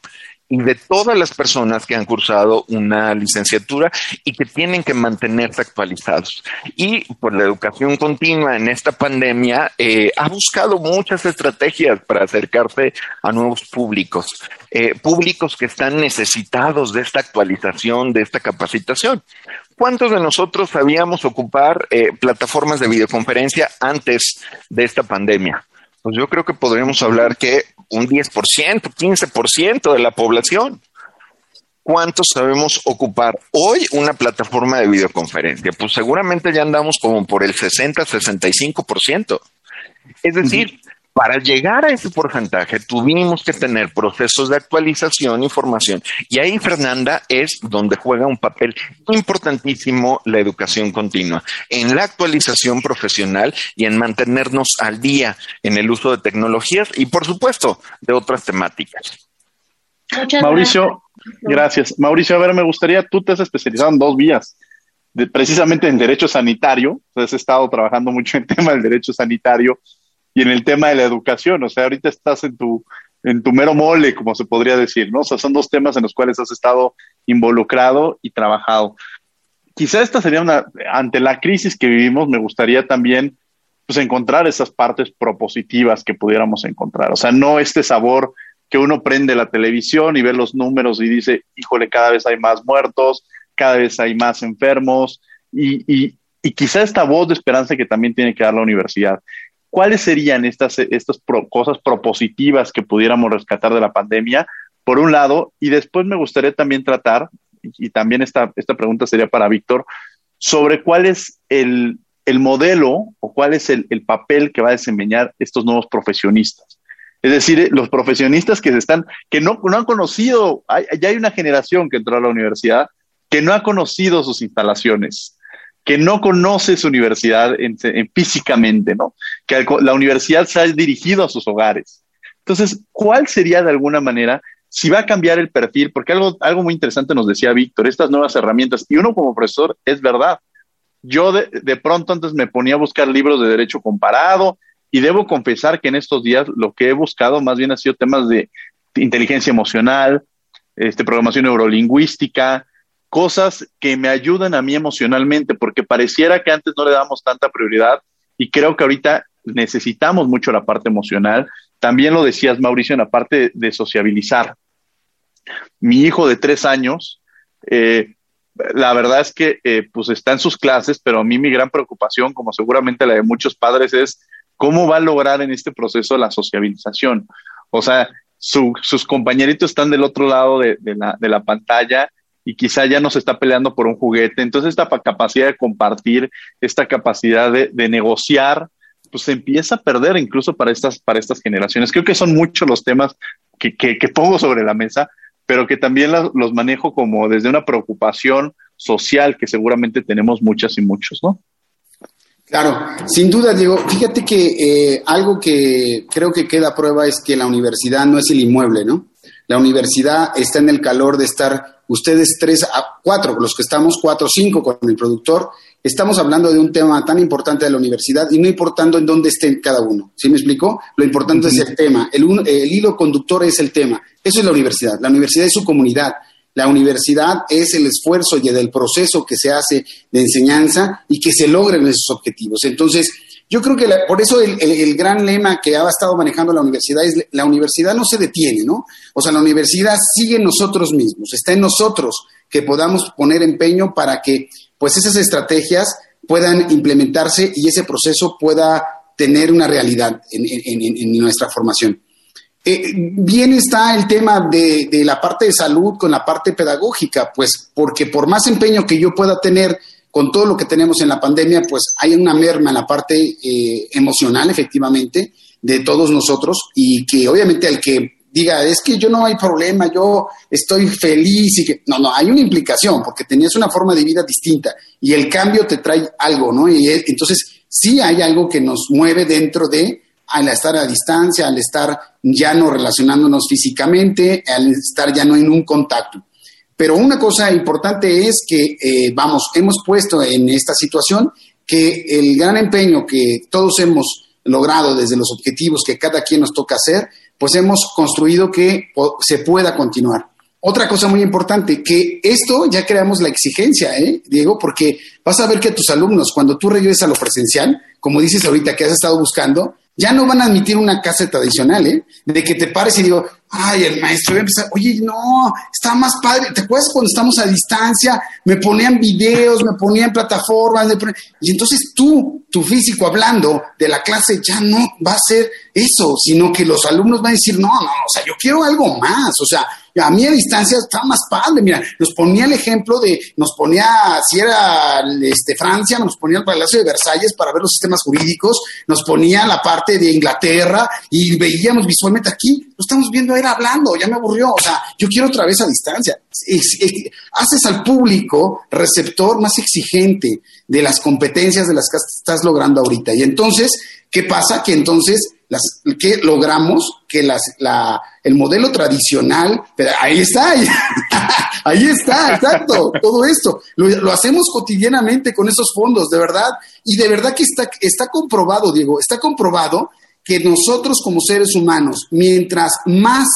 y de todas las personas que han cursado una licenciatura y que tienen que mantenerse actualizados. Y por la educación continua en esta pandemia eh, ha buscado muchas estrategias para acercarse a nuevos públicos, eh, públicos que están necesitados de esta actualización, de esta capacitación. ¿Cuántos de nosotros sabíamos ocupar eh, plataformas de videoconferencia antes de esta pandemia? Pues yo creo que podríamos hablar que un 10%, 15% de la población. ¿Cuántos sabemos ocupar hoy una plataforma de videoconferencia? Pues seguramente ya andamos como por el 60, 65%. Es decir, para llegar a ese porcentaje tuvimos que tener procesos de actualización, información. Y ahí, Fernanda, es donde juega un papel importantísimo la educación continua, en la actualización profesional y en mantenernos al día en el uso de tecnologías y, por supuesto, de otras temáticas. Mauricio, gracias. Mauricio, a ver, me gustaría, tú te has especializado en dos vías. precisamente en derecho sanitario, has estado trabajando mucho en tema del derecho sanitario y en el tema de la educación. O sea, ahorita estás en tu, en tu mero mole, como se podría decir, ¿no? O sea, son dos temas en los cuales has estado involucrado y trabajado. Quizá esta sería una, ante la crisis que vivimos, me gustaría también pues encontrar esas partes propositivas que pudiéramos encontrar. O sea, no este sabor que uno prende la televisión y ve los números y dice, híjole, cada vez hay más muertos, cada vez hay más enfermos, y, y, y quizá esta voz de esperanza que también tiene que dar la universidad. ¿Cuáles serían estas, estas cosas propositivas que pudiéramos rescatar de la pandemia? Por un lado, y después me gustaría también tratar, y, también esta, esta pregunta sería para Víctor, sobre cuál es el, el modelo o cuál es el, papel que va a desempeñar estos nuevos profesionistas. Es decir, los profesionistas que se están, que no, no han conocido, ya hay una generación que entró a la universidad que no ha conocido sus instalaciones, que no conoce su universidad en, físicamente, ¿no? Que la universidad se ha dirigido a sus hogares. Entonces, ¿cuál sería de alguna manera si va a cambiar el perfil? Porque algo, algo muy interesante nos decía Víctor, estas nuevas herramientas, y uno como profesor es verdad, yo de, pronto antes me ponía a buscar libros de derecho comparado y debo confesar que en estos días lo que he buscado más bien ha sido temas de inteligencia emocional, este, programación neurolingüística, cosas que me ayudan a mí emocionalmente, porque pareciera que antes no le damos tanta prioridad y creo que ahorita necesitamos mucho la parte emocional. También lo decías, Mauricio, en la parte de, sociabilizar. Mi hijo de tres años, eh, la verdad es que eh, pues está en sus clases, pero a mí mi gran preocupación, como seguramente la de muchos padres, es cómo va a lograr en este proceso la sociabilización. O sea, sus compañeritos están del otro lado de, la, pantalla y quizá ya no se está peleando por un juguete. Entonces esta capacidad de compartir, esta capacidad de, negociar, pues se empieza a perder incluso para estas, para estas generaciones. Creo que son muchos los temas que, que pongo sobre la mesa, pero que también los manejo como desde una preocupación social que seguramente tenemos muchas y muchos, ¿no? Claro, sin duda, Diego. Fíjate que eh, algo que creo que queda prueba es que la universidad no es el inmueble, ¿no? La universidad está en el calor de estar ustedes tres a cuatro, los que estamos cuatro o cinco con el productor, estamos hablando de un tema tan importante de la universidad y no importando en dónde esté cada uno. ¿Sí me explico? Lo importante es el tema. El, el hilo conductor es el tema. Eso es la universidad. La universidad es su comunidad. La universidad es el esfuerzo y el proceso que se hace de enseñanza y que se logren esos objetivos. Entonces, yo creo que por eso el, gran lema que ha estado manejando la universidad es la universidad no se detiene, ¿no? O sea, la universidad sigue en nosotros mismos, está en nosotros que podamos poner empeño para que pues esas estrategias puedan implementarse y ese proceso pueda tener una realidad en nuestra formación. Eh, bien está el tema de, la parte de salud con la parte pedagógica, pues porque por más empeño que yo pueda tener con todo lo que tenemos en la pandemia, pues hay una merma en la parte eh, emocional, efectivamente, de todos nosotros y que obviamente al que diga, es que yo no hay problema, yo estoy feliz y que, no, no, hay una implicación porque tenías una forma de vida distinta y el cambio te trae algo, ¿no? Y entonces sí hay algo que nos mueve dentro de al estar a distancia, al estar ya no relacionándonos físicamente, al estar ya no en un contacto. Pero una cosa importante es que, eh, vamos, hemos puesto en esta situación que el gran empeño que todos hemos logrado desde los objetivos que cada quien nos toca hacer, pues hemos construido que se pueda continuar. Otra cosa muy importante, que esto ya creamos la exigencia, ¿eh, Diego? Porque vas a ver que tus alumnos, cuando tú regreses a lo presencial, como dices ahorita que has estado buscando, ya no van a admitir una clase tradicional, ¿eh? De que te pares y digo, ay, el maestro, voy a empezar, oye, no, está más padre. ¿Te acuerdas cuando estamos a distancia? Me ponían videos, me ponían plataformas, y entonces tú, tu físico hablando de la clase ya no va a ser eso, sino que los alumnos van a decir, no, no, o sea, yo quiero algo más, o sea, a mí a distancia está más padre, mira, nos ponía el ejemplo de, nos ponía, si era este, Francia, nos ponía el Palacio de Versalles para ver los sistemas jurídicos, nos ponía la parte de Inglaterra y veíamos visualmente aquí, lo estamos viendo era hablando, ya me aburrió, o sea, yo quiero otra vez a distancia. haces al público receptor más exigente de las competencias de las que estás logrando ahorita. Y entonces, ¿qué pasa? Que entonces que logramos que las, el modelo tradicional, ahí está, *laughs* ahí, está, exacto, todo esto. Lo, hacemos cotidianamente con esos fondos, de verdad. Y de verdad que está, está comprobado, Diego, está comprobado que nosotros como seres humanos, mientras más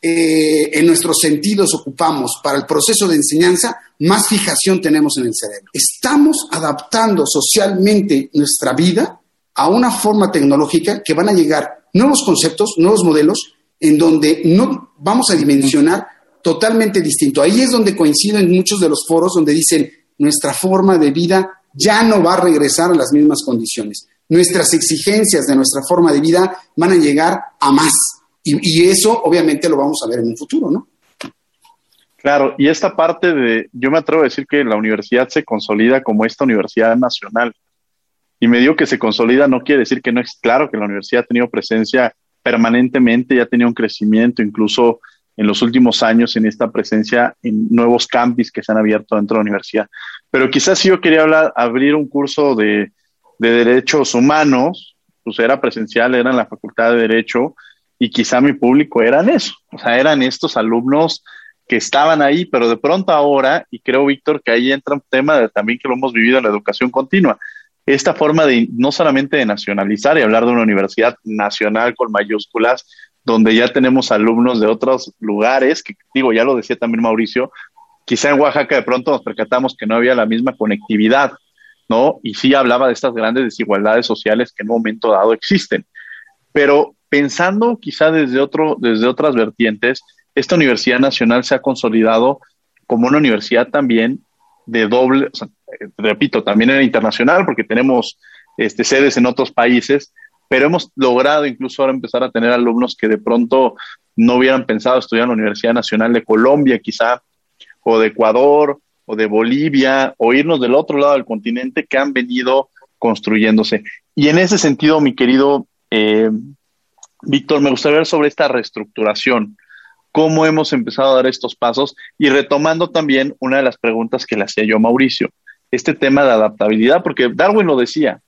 eh, en nuestros sentidos ocupamos para el proceso de enseñanza, más fijación tenemos en el cerebro. Estamos adaptando socialmente nuestra vida a una forma tecnológica que van a llegar nuevos conceptos, nuevos modelos, en donde no vamos a dimensionar totalmente distinto. Ahí es donde coinciden muchos de los foros donde dicen nuestra forma de vida ya no va a regresar a las mismas condiciones. Nuestras exigencias de nuestra forma de vida van a llegar a más. Y, y eso obviamente lo vamos a ver en un futuro, ¿no? Claro, y esta parte de, yo me atrevo a decir que la universidad se consolida como esta universidad nacional, y me digo que se consolida no quiere decir que no es claro que la universidad ha tenido presencia permanentemente, ya ha tenido un crecimiento incluso en los últimos años en esta presencia en nuevos campus que se han abierto dentro de la universidad. Pero quizás si yo quería hablar, abrir un curso de, de derechos humanos, pues era presencial, era en la Facultad de Derecho, y quizá mi público eran eso, o sea, eran estos alumnos que estaban ahí, pero de pronto ahora, y creo, Víctor, que ahí entra un tema de, también que lo hemos vivido en la educación continua, esta forma de no solamente de nacionalizar y hablar de una universidad nacional con mayúsculas, donde ya tenemos alumnos de otros lugares, que digo, ya lo decía también Mauricio, quizá en Oaxaca de pronto nos percatamos que no había la misma conectividad, ¿no? Y sí hablaba de estas grandes desigualdades sociales que en un momento dado existen. Pero pensando quizá desde, otro, desde otras vertientes, esta Universidad Nacional se ha consolidado como una universidad también de doble, repito, también era internacional porque tenemos este, sedes en otros países, pero hemos logrado incluso ahora empezar a tener alumnos que de pronto no hubieran pensado estudiar en la Universidad Nacional de Colombia quizá, o de Ecuador, o de Bolivia, o irnos del otro lado del continente que han venido construyéndose. Y en ese sentido, mi querido eh, Víctor, me gustaría ver sobre esta reestructuración, cómo hemos empezado a dar estos pasos y retomando también una de las preguntas que le hacía yo a Mauricio, este tema de adaptabilidad, porque Darwin lo decía,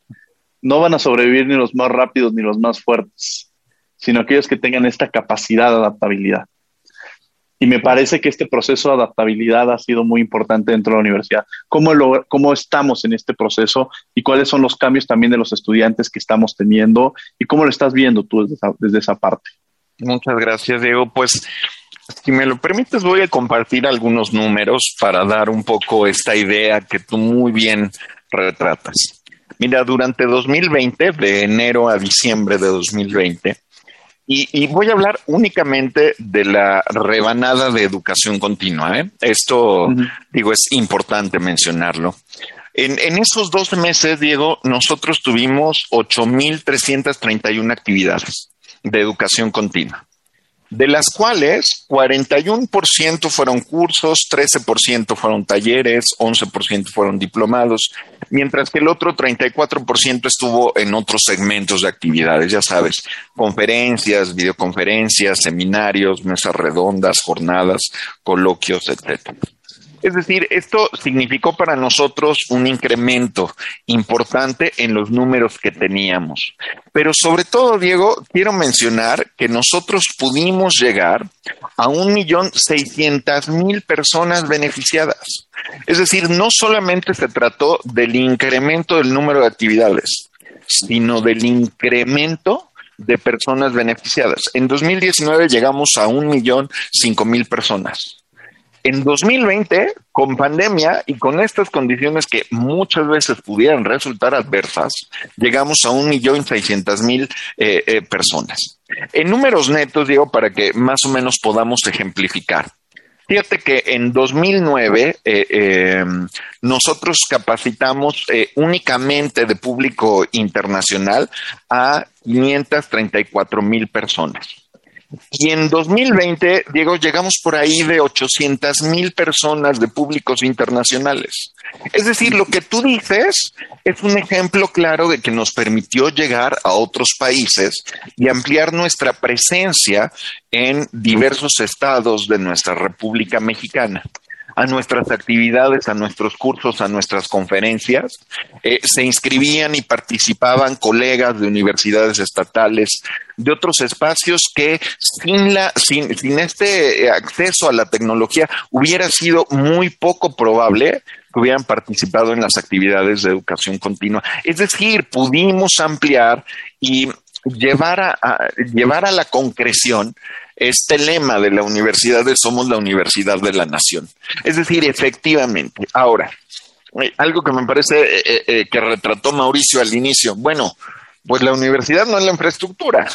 no van a sobrevivir ni los más rápidos ni los más fuertes, sino aquellos que tengan esta capacidad de adaptabilidad. Y me parece que este proceso de adaptabilidad ha sido muy importante dentro de la universidad. ¿Cómo, lo, ¿Cómo estamos en este proceso y cuáles son los cambios también de los estudiantes que estamos teniendo y cómo lo estás viendo tú desde esa, desde esa parte? Muchas gracias, Diego. Pues si me lo permites, voy a compartir algunos números para dar un poco esta idea que tú muy bien retratas. Mira, durante 2020, de enero a diciembre de 2020, y, voy a hablar únicamente de la rebanada de educación continua. ¿eh? Esto, digo, es importante mencionarlo. En, en, esos 12 meses, Diego, nosotros tuvimos 8.331 actividades de educación continua de las cuales 41% fueron cursos, 13% fueron talleres, 11% fueron diplomados, mientras que el otro 34% estuvo en otros segmentos de actividades, ya sabes, conferencias, videoconferencias, seminarios, mesas redondas, jornadas, coloquios, etcétera. Es decir, esto significó para nosotros un incremento importante en los números que teníamos. Pero sobre todo, Diego, quiero mencionar que nosotros pudimos llegar a un millón seiscientas mil personas beneficiadas. Es decir, no solamente se trató del incremento del número de actividades, sino del incremento de personas beneficiadas. En 2019 llegamos a un millón cinco mil personas. En 2020, con pandemia y con estas condiciones que muchas veces pudieran resultar adversas, llegamos a un millón seiscientas mil eh, eh, personas. En números netos, digo, para que más o menos podamos ejemplificar. Fíjate que en 2009 eh, nosotros capacitamos únicamente de público internacional a 534 mil personas. Y en 2020, Diego, llegamos por ahí de 800 mil personas de públicos internacionales. Es decir, lo que tú dices es un ejemplo claro de que nos permitió llegar a otros países y ampliar nuestra presencia en diversos estados de nuestra República Mexicana a nuestras actividades, a nuestros cursos, a nuestras conferencias. Eh, se inscribían y participaban colegas de universidades estatales, de otros espacios que sin, la, sin, sin este acceso a la tecnología hubiera sido muy poco probable que hubieran participado en las actividades de educación continua. Es decir, pudimos ampliar y llevar a, llevar a la concreción este lema de la universidad de somos la universidad de la nación. Es decir, efectivamente, ahora, eh, algo que me parece eh, eh, que retrató Mauricio al inicio, bueno, pues la universidad no es la infraestructura.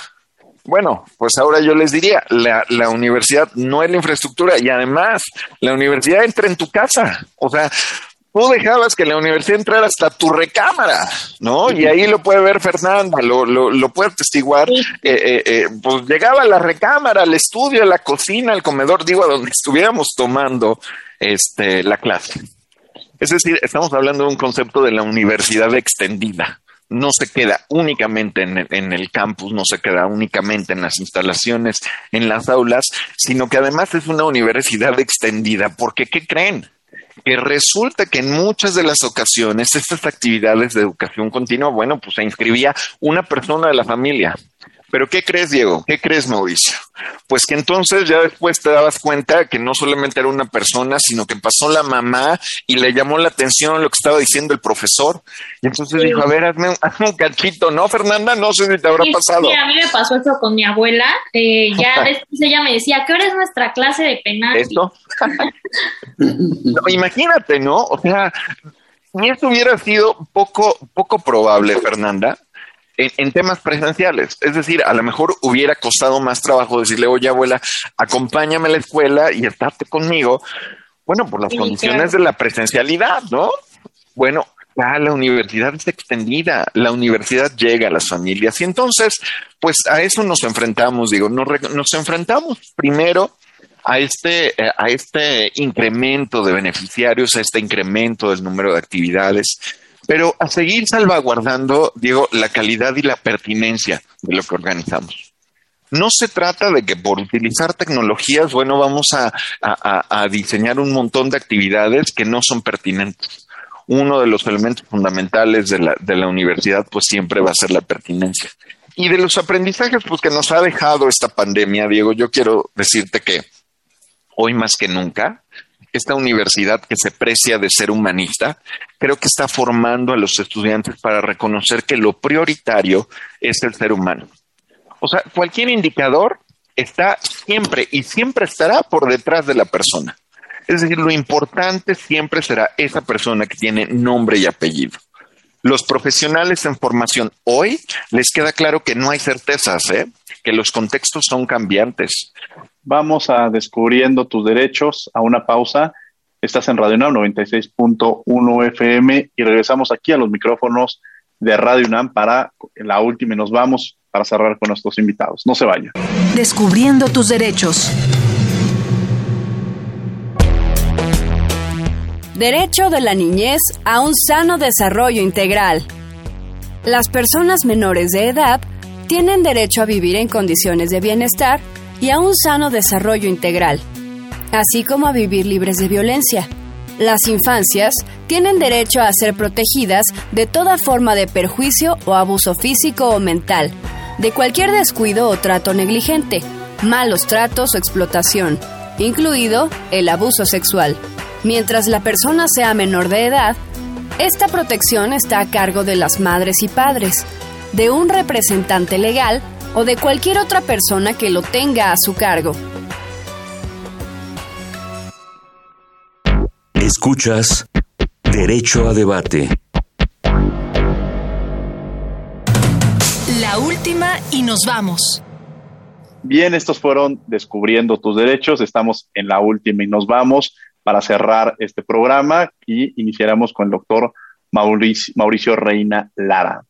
Bueno, pues ahora yo les diría, la, la, universidad no es la infraestructura y además la universidad entra en tu casa. O sea, tú dejabas que la universidad entrara hasta tu recámara, ¿no? Y ahí lo puede ver Fernanda, lo, lo, puede testiguar. Eh, eh, eh, pues llegaba a la recámara, al estudio, a la cocina, al comedor, digo, a donde estuviéramos tomando este, la clase. Es decir, estamos hablando de un concepto de la universidad extendida, no se queda únicamente en el, en el, campus, no se queda únicamente en las instalaciones, en las aulas, sino que además es una universidad extendida, porque ¿qué creen? Que resulta que en muchas de las ocasiones estas actividades de educación continua, bueno, pues se inscribía una persona de la familia, pero ¿qué crees, Diego? ¿Qué crees, Mauricio? Pues que entonces ya después te dabas cuenta que no solamente era una persona, sino que pasó la mamá y le llamó la atención lo que estaba diciendo el profesor. Y entonces dijo, a ver, *laughs* hazme un, cachito, ¿no, Fernanda? No sé si te habrá pasado. Sí, a mí me pasó eso con mi abuela. Eh, ya *laughs* después ella me decía, ¿qué hora es nuestra clase de penal? ¿Esto? *laughs* imagínate, ¿no? O sea, y eso hubiera sido poco, poco probable, Fernanda, en, temas presenciales. Es decir, a lo mejor hubiera costado más trabajo decirle, oye, abuela, acompáñame a la escuela y estate conmigo. Bueno, por las condiciones de la presencialidad, ¿no? Bueno, ya la universidad es extendida, la universidad llega a las familias y entonces, pues a eso nos enfrentamos, digo, nos, nos enfrentamos primero a este, eh, a este incremento de beneficiarios, a este incremento del número de actividades pero a seguir salvaguardando, Diego, la calidad y la pertinencia de lo que organizamos. No se trata de que por utilizar tecnologías, bueno, vamos a, diseñar un montón de actividades que no son pertinentes. Uno de los elementos fundamentales de la, de la universidad, pues siempre va a ser la pertinencia. Y de los aprendizajes, pues que nos ha dejado esta pandemia, Diego, yo quiero decirte que hoy más que nunca, esta universidad que se precia de ser humanista, creo que está formando a los estudiantes para reconocer que lo prioritario es el ser humano. O sea, cualquier indicador está siempre y siempre estará por detrás de la persona. Es decir, lo importante siempre será esa persona que tiene nombre y apellido. Los profesionales en formación hoy les queda claro que no hay certezas, ¿eh? que los contextos son cambiantes. Vamos a descubriendo tus derechos a una pausa. Estás en Radio UNAM 96.1 FM y regresamos aquí a los micrófonos de Radio UNAM para la última y nos vamos para cerrar con nuestros invitados. No se vayan. Descubriendo tus derechos. Derecho de la niñez a un sano desarrollo integral. Las personas menores de edad tienen derecho a vivir en condiciones de bienestar y a un sano desarrollo integral, así como a vivir libres de violencia. Las infancias tienen derecho a ser protegidas de toda forma de perjuicio o abuso físico o mental, de cualquier descuido o trato negligente, malos tratos o explotación, incluido el abuso sexual. Mientras la persona sea menor de edad, esta protección está a cargo de las madres y padres, de un representante legal o de cualquier otra persona que lo tenga a su cargo. Escuchas Derecho a Debate. La última y nos vamos. Bien, estos fueron Descubriendo tus Derechos. Estamos en la última y nos vamos para cerrar este programa y iniciaremos con el doctor Mauricio, Mauricio Reina Lara.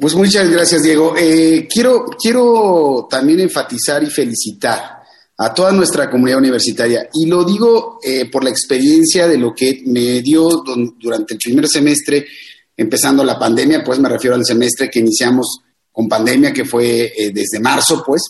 Pues muchas gracias, Diego. Eh, quiero, quiero también enfatizar y felicitar a toda nuestra comunidad universitaria. Y lo digo eh, por la experiencia de lo que me dio durante el primer semestre, empezando la pandemia, pues me refiero al semestre que iniciamos con pandemia, que fue eh, desde marzo, pues.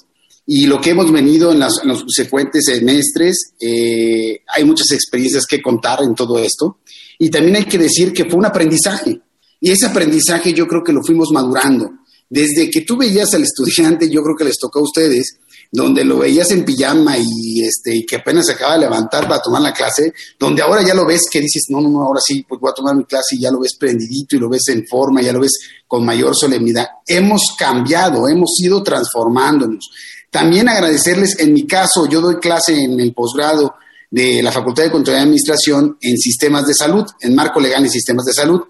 Y lo que hemos venido en, los subsecuentes semestres, hay muchas experiencias que contar en todo esto. Y también hay que decir que fue un aprendizaje y ese aprendizaje yo creo que lo fuimos madurando. Desde que tú veías al estudiante, yo creo que les tocó a ustedes, donde lo veías en pijama y, este, y que apenas se acaba de levantar para tomar la clase, donde ahora ya lo ves que dices, no, no, no, ahora sí, pues voy a tomar mi clase y ya lo ves prendidito y lo ves en forma, ya lo ves con mayor solemnidad. Hemos cambiado, hemos ido transformándonos. También agradecerles, en mi caso, yo doy clase en el posgrado de la Facultad de Control y Administración en sistemas de salud, en marco legal en sistemas de salud.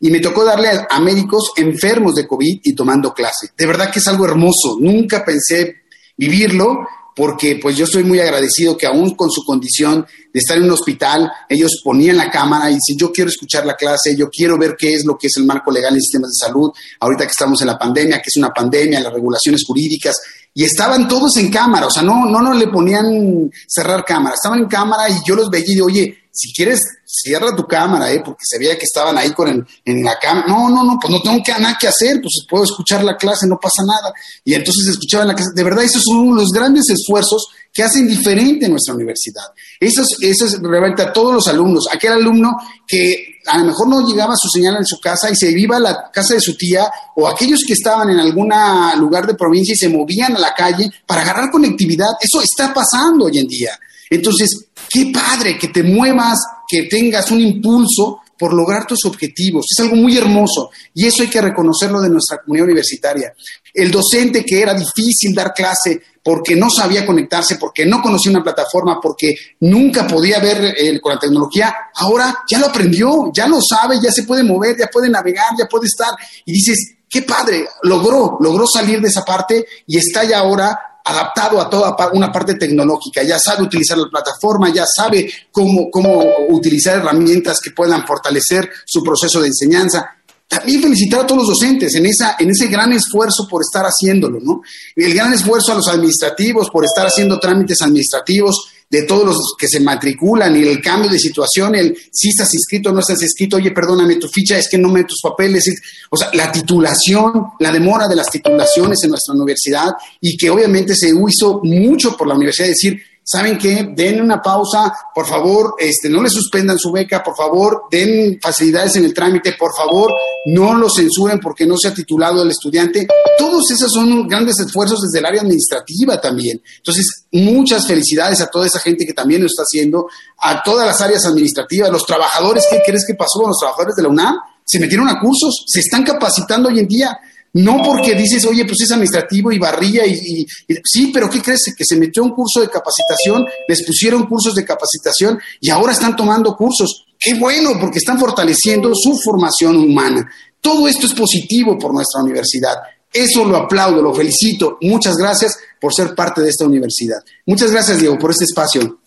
Y me tocó darle a, médicos enfermos de COVID y tomando clase. De verdad que es algo hermoso. Nunca pensé vivirlo porque pues yo estoy muy agradecido que aún con su condición de estar en un hospital, ellos ponían la cámara y si yo quiero escuchar la clase, yo quiero ver qué es lo que es el marco legal en sistemas de salud, ahorita que estamos en la pandemia, que es una pandemia, las regulaciones jurídicas, y estaban todos en cámara, o sea, no, no, no le ponían cerrar cámara, estaban en cámara y yo los veía y oye, si quieres, cierra tu cámara, ¿eh? porque se veía que estaban ahí con el, en la cámara. No, no, no, pues no tengo que, nada que hacer, pues puedo escuchar la clase, no pasa nada. Y entonces escuchaban la clase. De verdad, esos son los grandes esfuerzos que hacen diferente nuestra universidad. Eso es, eso es realmente a todos los alumnos. Aquel alumno que a lo mejor no llegaba su señal en su casa y se iba a la casa de su tía, o aquellos que estaban en algún lugar de provincia y se movían a la calle para agarrar conectividad. Eso está pasando hoy en día. Entonces, qué padre que te muevas, que tengas un impulso por lograr tus objetivos. Es algo muy hermoso y eso hay que reconocerlo de nuestra comunidad universitaria. El docente que era difícil dar clase porque no sabía conectarse, porque no conocía una plataforma, porque nunca podía ver eh, con la tecnología, ahora ya lo aprendió, ya lo sabe, ya se puede mover, ya puede navegar, ya puede estar. Y dices, qué padre, logró, logró salir de esa parte y está ya ahora adaptado a toda una parte tecnológica, ya sabe utilizar la plataforma, ya sabe cómo, cómo utilizar herramientas que puedan fortalecer su proceso de enseñanza. También felicitar a todos los docentes en, esa, en ese gran esfuerzo por estar haciéndolo, ¿no? El gran esfuerzo a los administrativos por estar haciendo trámites administrativos, de todos los que se matriculan y el cambio de situación, el si estás inscrito o no estás inscrito, oye, perdóname tu ficha, es que no me tus papeles, o sea, la titulación, la demora de las titulaciones en nuestra universidad y que obviamente se hizo mucho por la universidad, decir, ¿saben qué? Den una pausa, por favor, este, no le suspendan su beca, por favor, den facilidades en el trámite, por favor, no lo censuren porque no se ha titulado el estudiante. Todos esos son grandes esfuerzos desde el área administrativa también. Entonces, muchas felicidades a toda esa gente que también lo está haciendo, a todas las áreas administrativas, los trabajadores, ¿qué crees que pasó con los trabajadores de la UNAM? Se metieron a cursos, se están capacitando hoy en día no porque dices, oye, pues es administrativo y barría y, sí, pero ¿qué crees? Que se metió un curso de capacitación, les pusieron cursos de capacitación y ahora están tomando cursos. Qué bueno, porque están fortaleciendo su formación humana. Todo esto es positivo por nuestra universidad. Eso lo aplaudo, lo felicito. Muchas gracias por ser parte de esta universidad. Muchas gracias, Diego, por este espacio.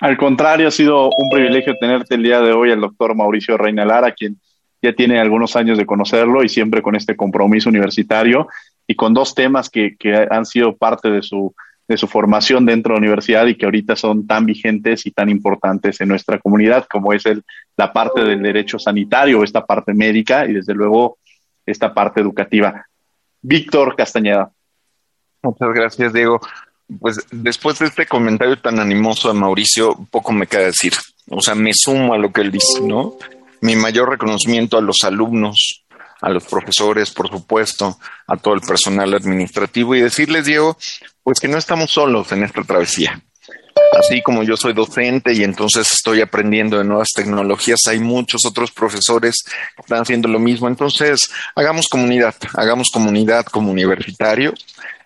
Al contrario, ha sido un privilegio tenerte el día de hoy, el doctor Mauricio Reina Lara, quien ya tiene algunos años de conocerlo y siempre con este compromiso universitario y con dos temas que, han sido parte de su, de su formación dentro de la universidad y que ahorita son tan vigentes y tan importantes en nuestra comunidad, como es el, la parte del derecho sanitario, esta parte médica y desde luego esta parte educativa. Víctor Castañeda. Muchas gracias, Diego. Pues después de este comentario tan animoso de Mauricio, poco me queda decir. O sea, me sumo a lo que él dice, ¿no? Mi mayor reconocimiento a los alumnos, a los profesores, por supuesto, a todo el personal administrativo y decirles, Diego, pues que no estamos solos en esta travesía. Así como yo soy docente y entonces estoy aprendiendo de nuevas tecnologías, hay muchos otros profesores que están haciendo lo mismo. Entonces, hagamos comunidad, hagamos comunidad como universitario,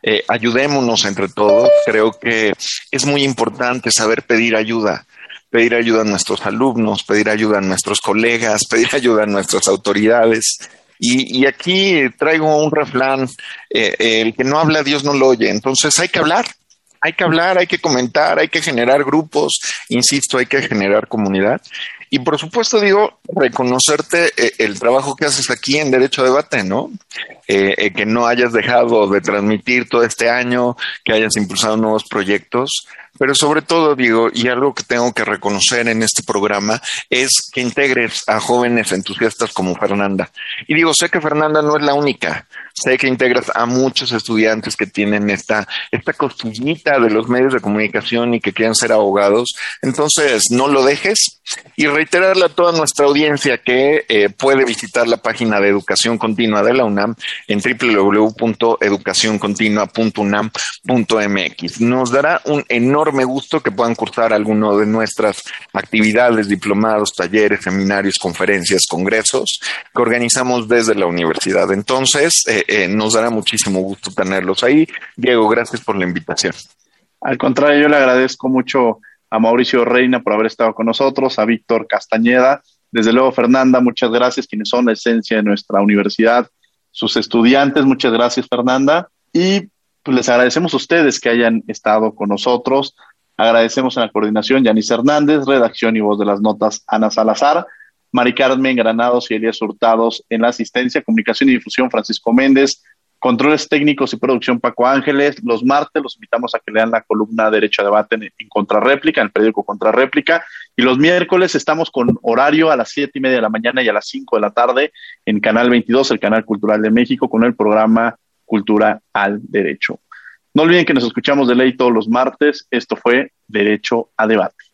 eh, ayudémonos entre todos. Creo que es muy importante saber pedir ayuda pedir ayuda a nuestros alumnos, pedir ayuda a nuestros colegas, *laughs* pedir ayuda a nuestras autoridades. Y, aquí traigo un refrán, eh, el que no habla Dios no lo oye, entonces hay que hablar, hay que hablar, hay que comentar, hay que generar grupos, insisto, hay que generar comunidad. Y por supuesto, digo, reconocerte eh, el trabajo que haces aquí en Derecho a Debate, ¿no? Eh, que no hayas dejado de transmitir todo este año, que hayas impulsado nuevos proyectos. Pero sobre todo, digo, y algo que tengo que reconocer en este programa es que integres a jóvenes entusiastas como Fernanda. Y digo, sé que Fernanda no es la única. Sé que integras a muchos estudiantes que tienen esta, esta costillita de los medios de comunicación y que quieren ser abogados. Entonces, no lo dejes y reiterarle a toda nuestra audiencia que eh, puede visitar la página de Educación Continua de la UNAM en www.educacioncontinua.unam.mx. Nos dará un enorme gusto que puedan cursar alguno de nuestras actividades, diplomados, talleres, seminarios, conferencias, congresos que organizamos desde la universidad. Entonces, eh, eh, nos dará muchísimo gusto tenerlos ahí. Diego, gracias por la invitación. Al contrario, yo le agradezco mucho a Mauricio Reina por haber estado con nosotros, a Víctor Castañeda, desde luego Fernanda, muchas gracias, quienes son la esencia de nuestra universidad, sus estudiantes, muchas gracias Fernanda, y pues les agradecemos a ustedes que hayan estado con nosotros, agradecemos en la coordinación Yanis Hernández, redacción y voz de las notas Ana Salazar, Mari Carmen Granados y Elías Hurtados en la asistencia, comunicación y difusión Francisco Méndez, Controles técnicos y producción Paco Ángeles. Los martes los invitamos a que lean la columna Derecho a Debate en, en Contrarréplica, en el periódico Contrarréplica. Y los miércoles estamos con horario a las siete y media de la mañana y a las cinco de la tarde en Canal 22, el Canal Cultural de México, con el programa Cultura al Derecho. No olviden que nos escuchamos de ley todos los martes. Esto fue Derecho a Debate.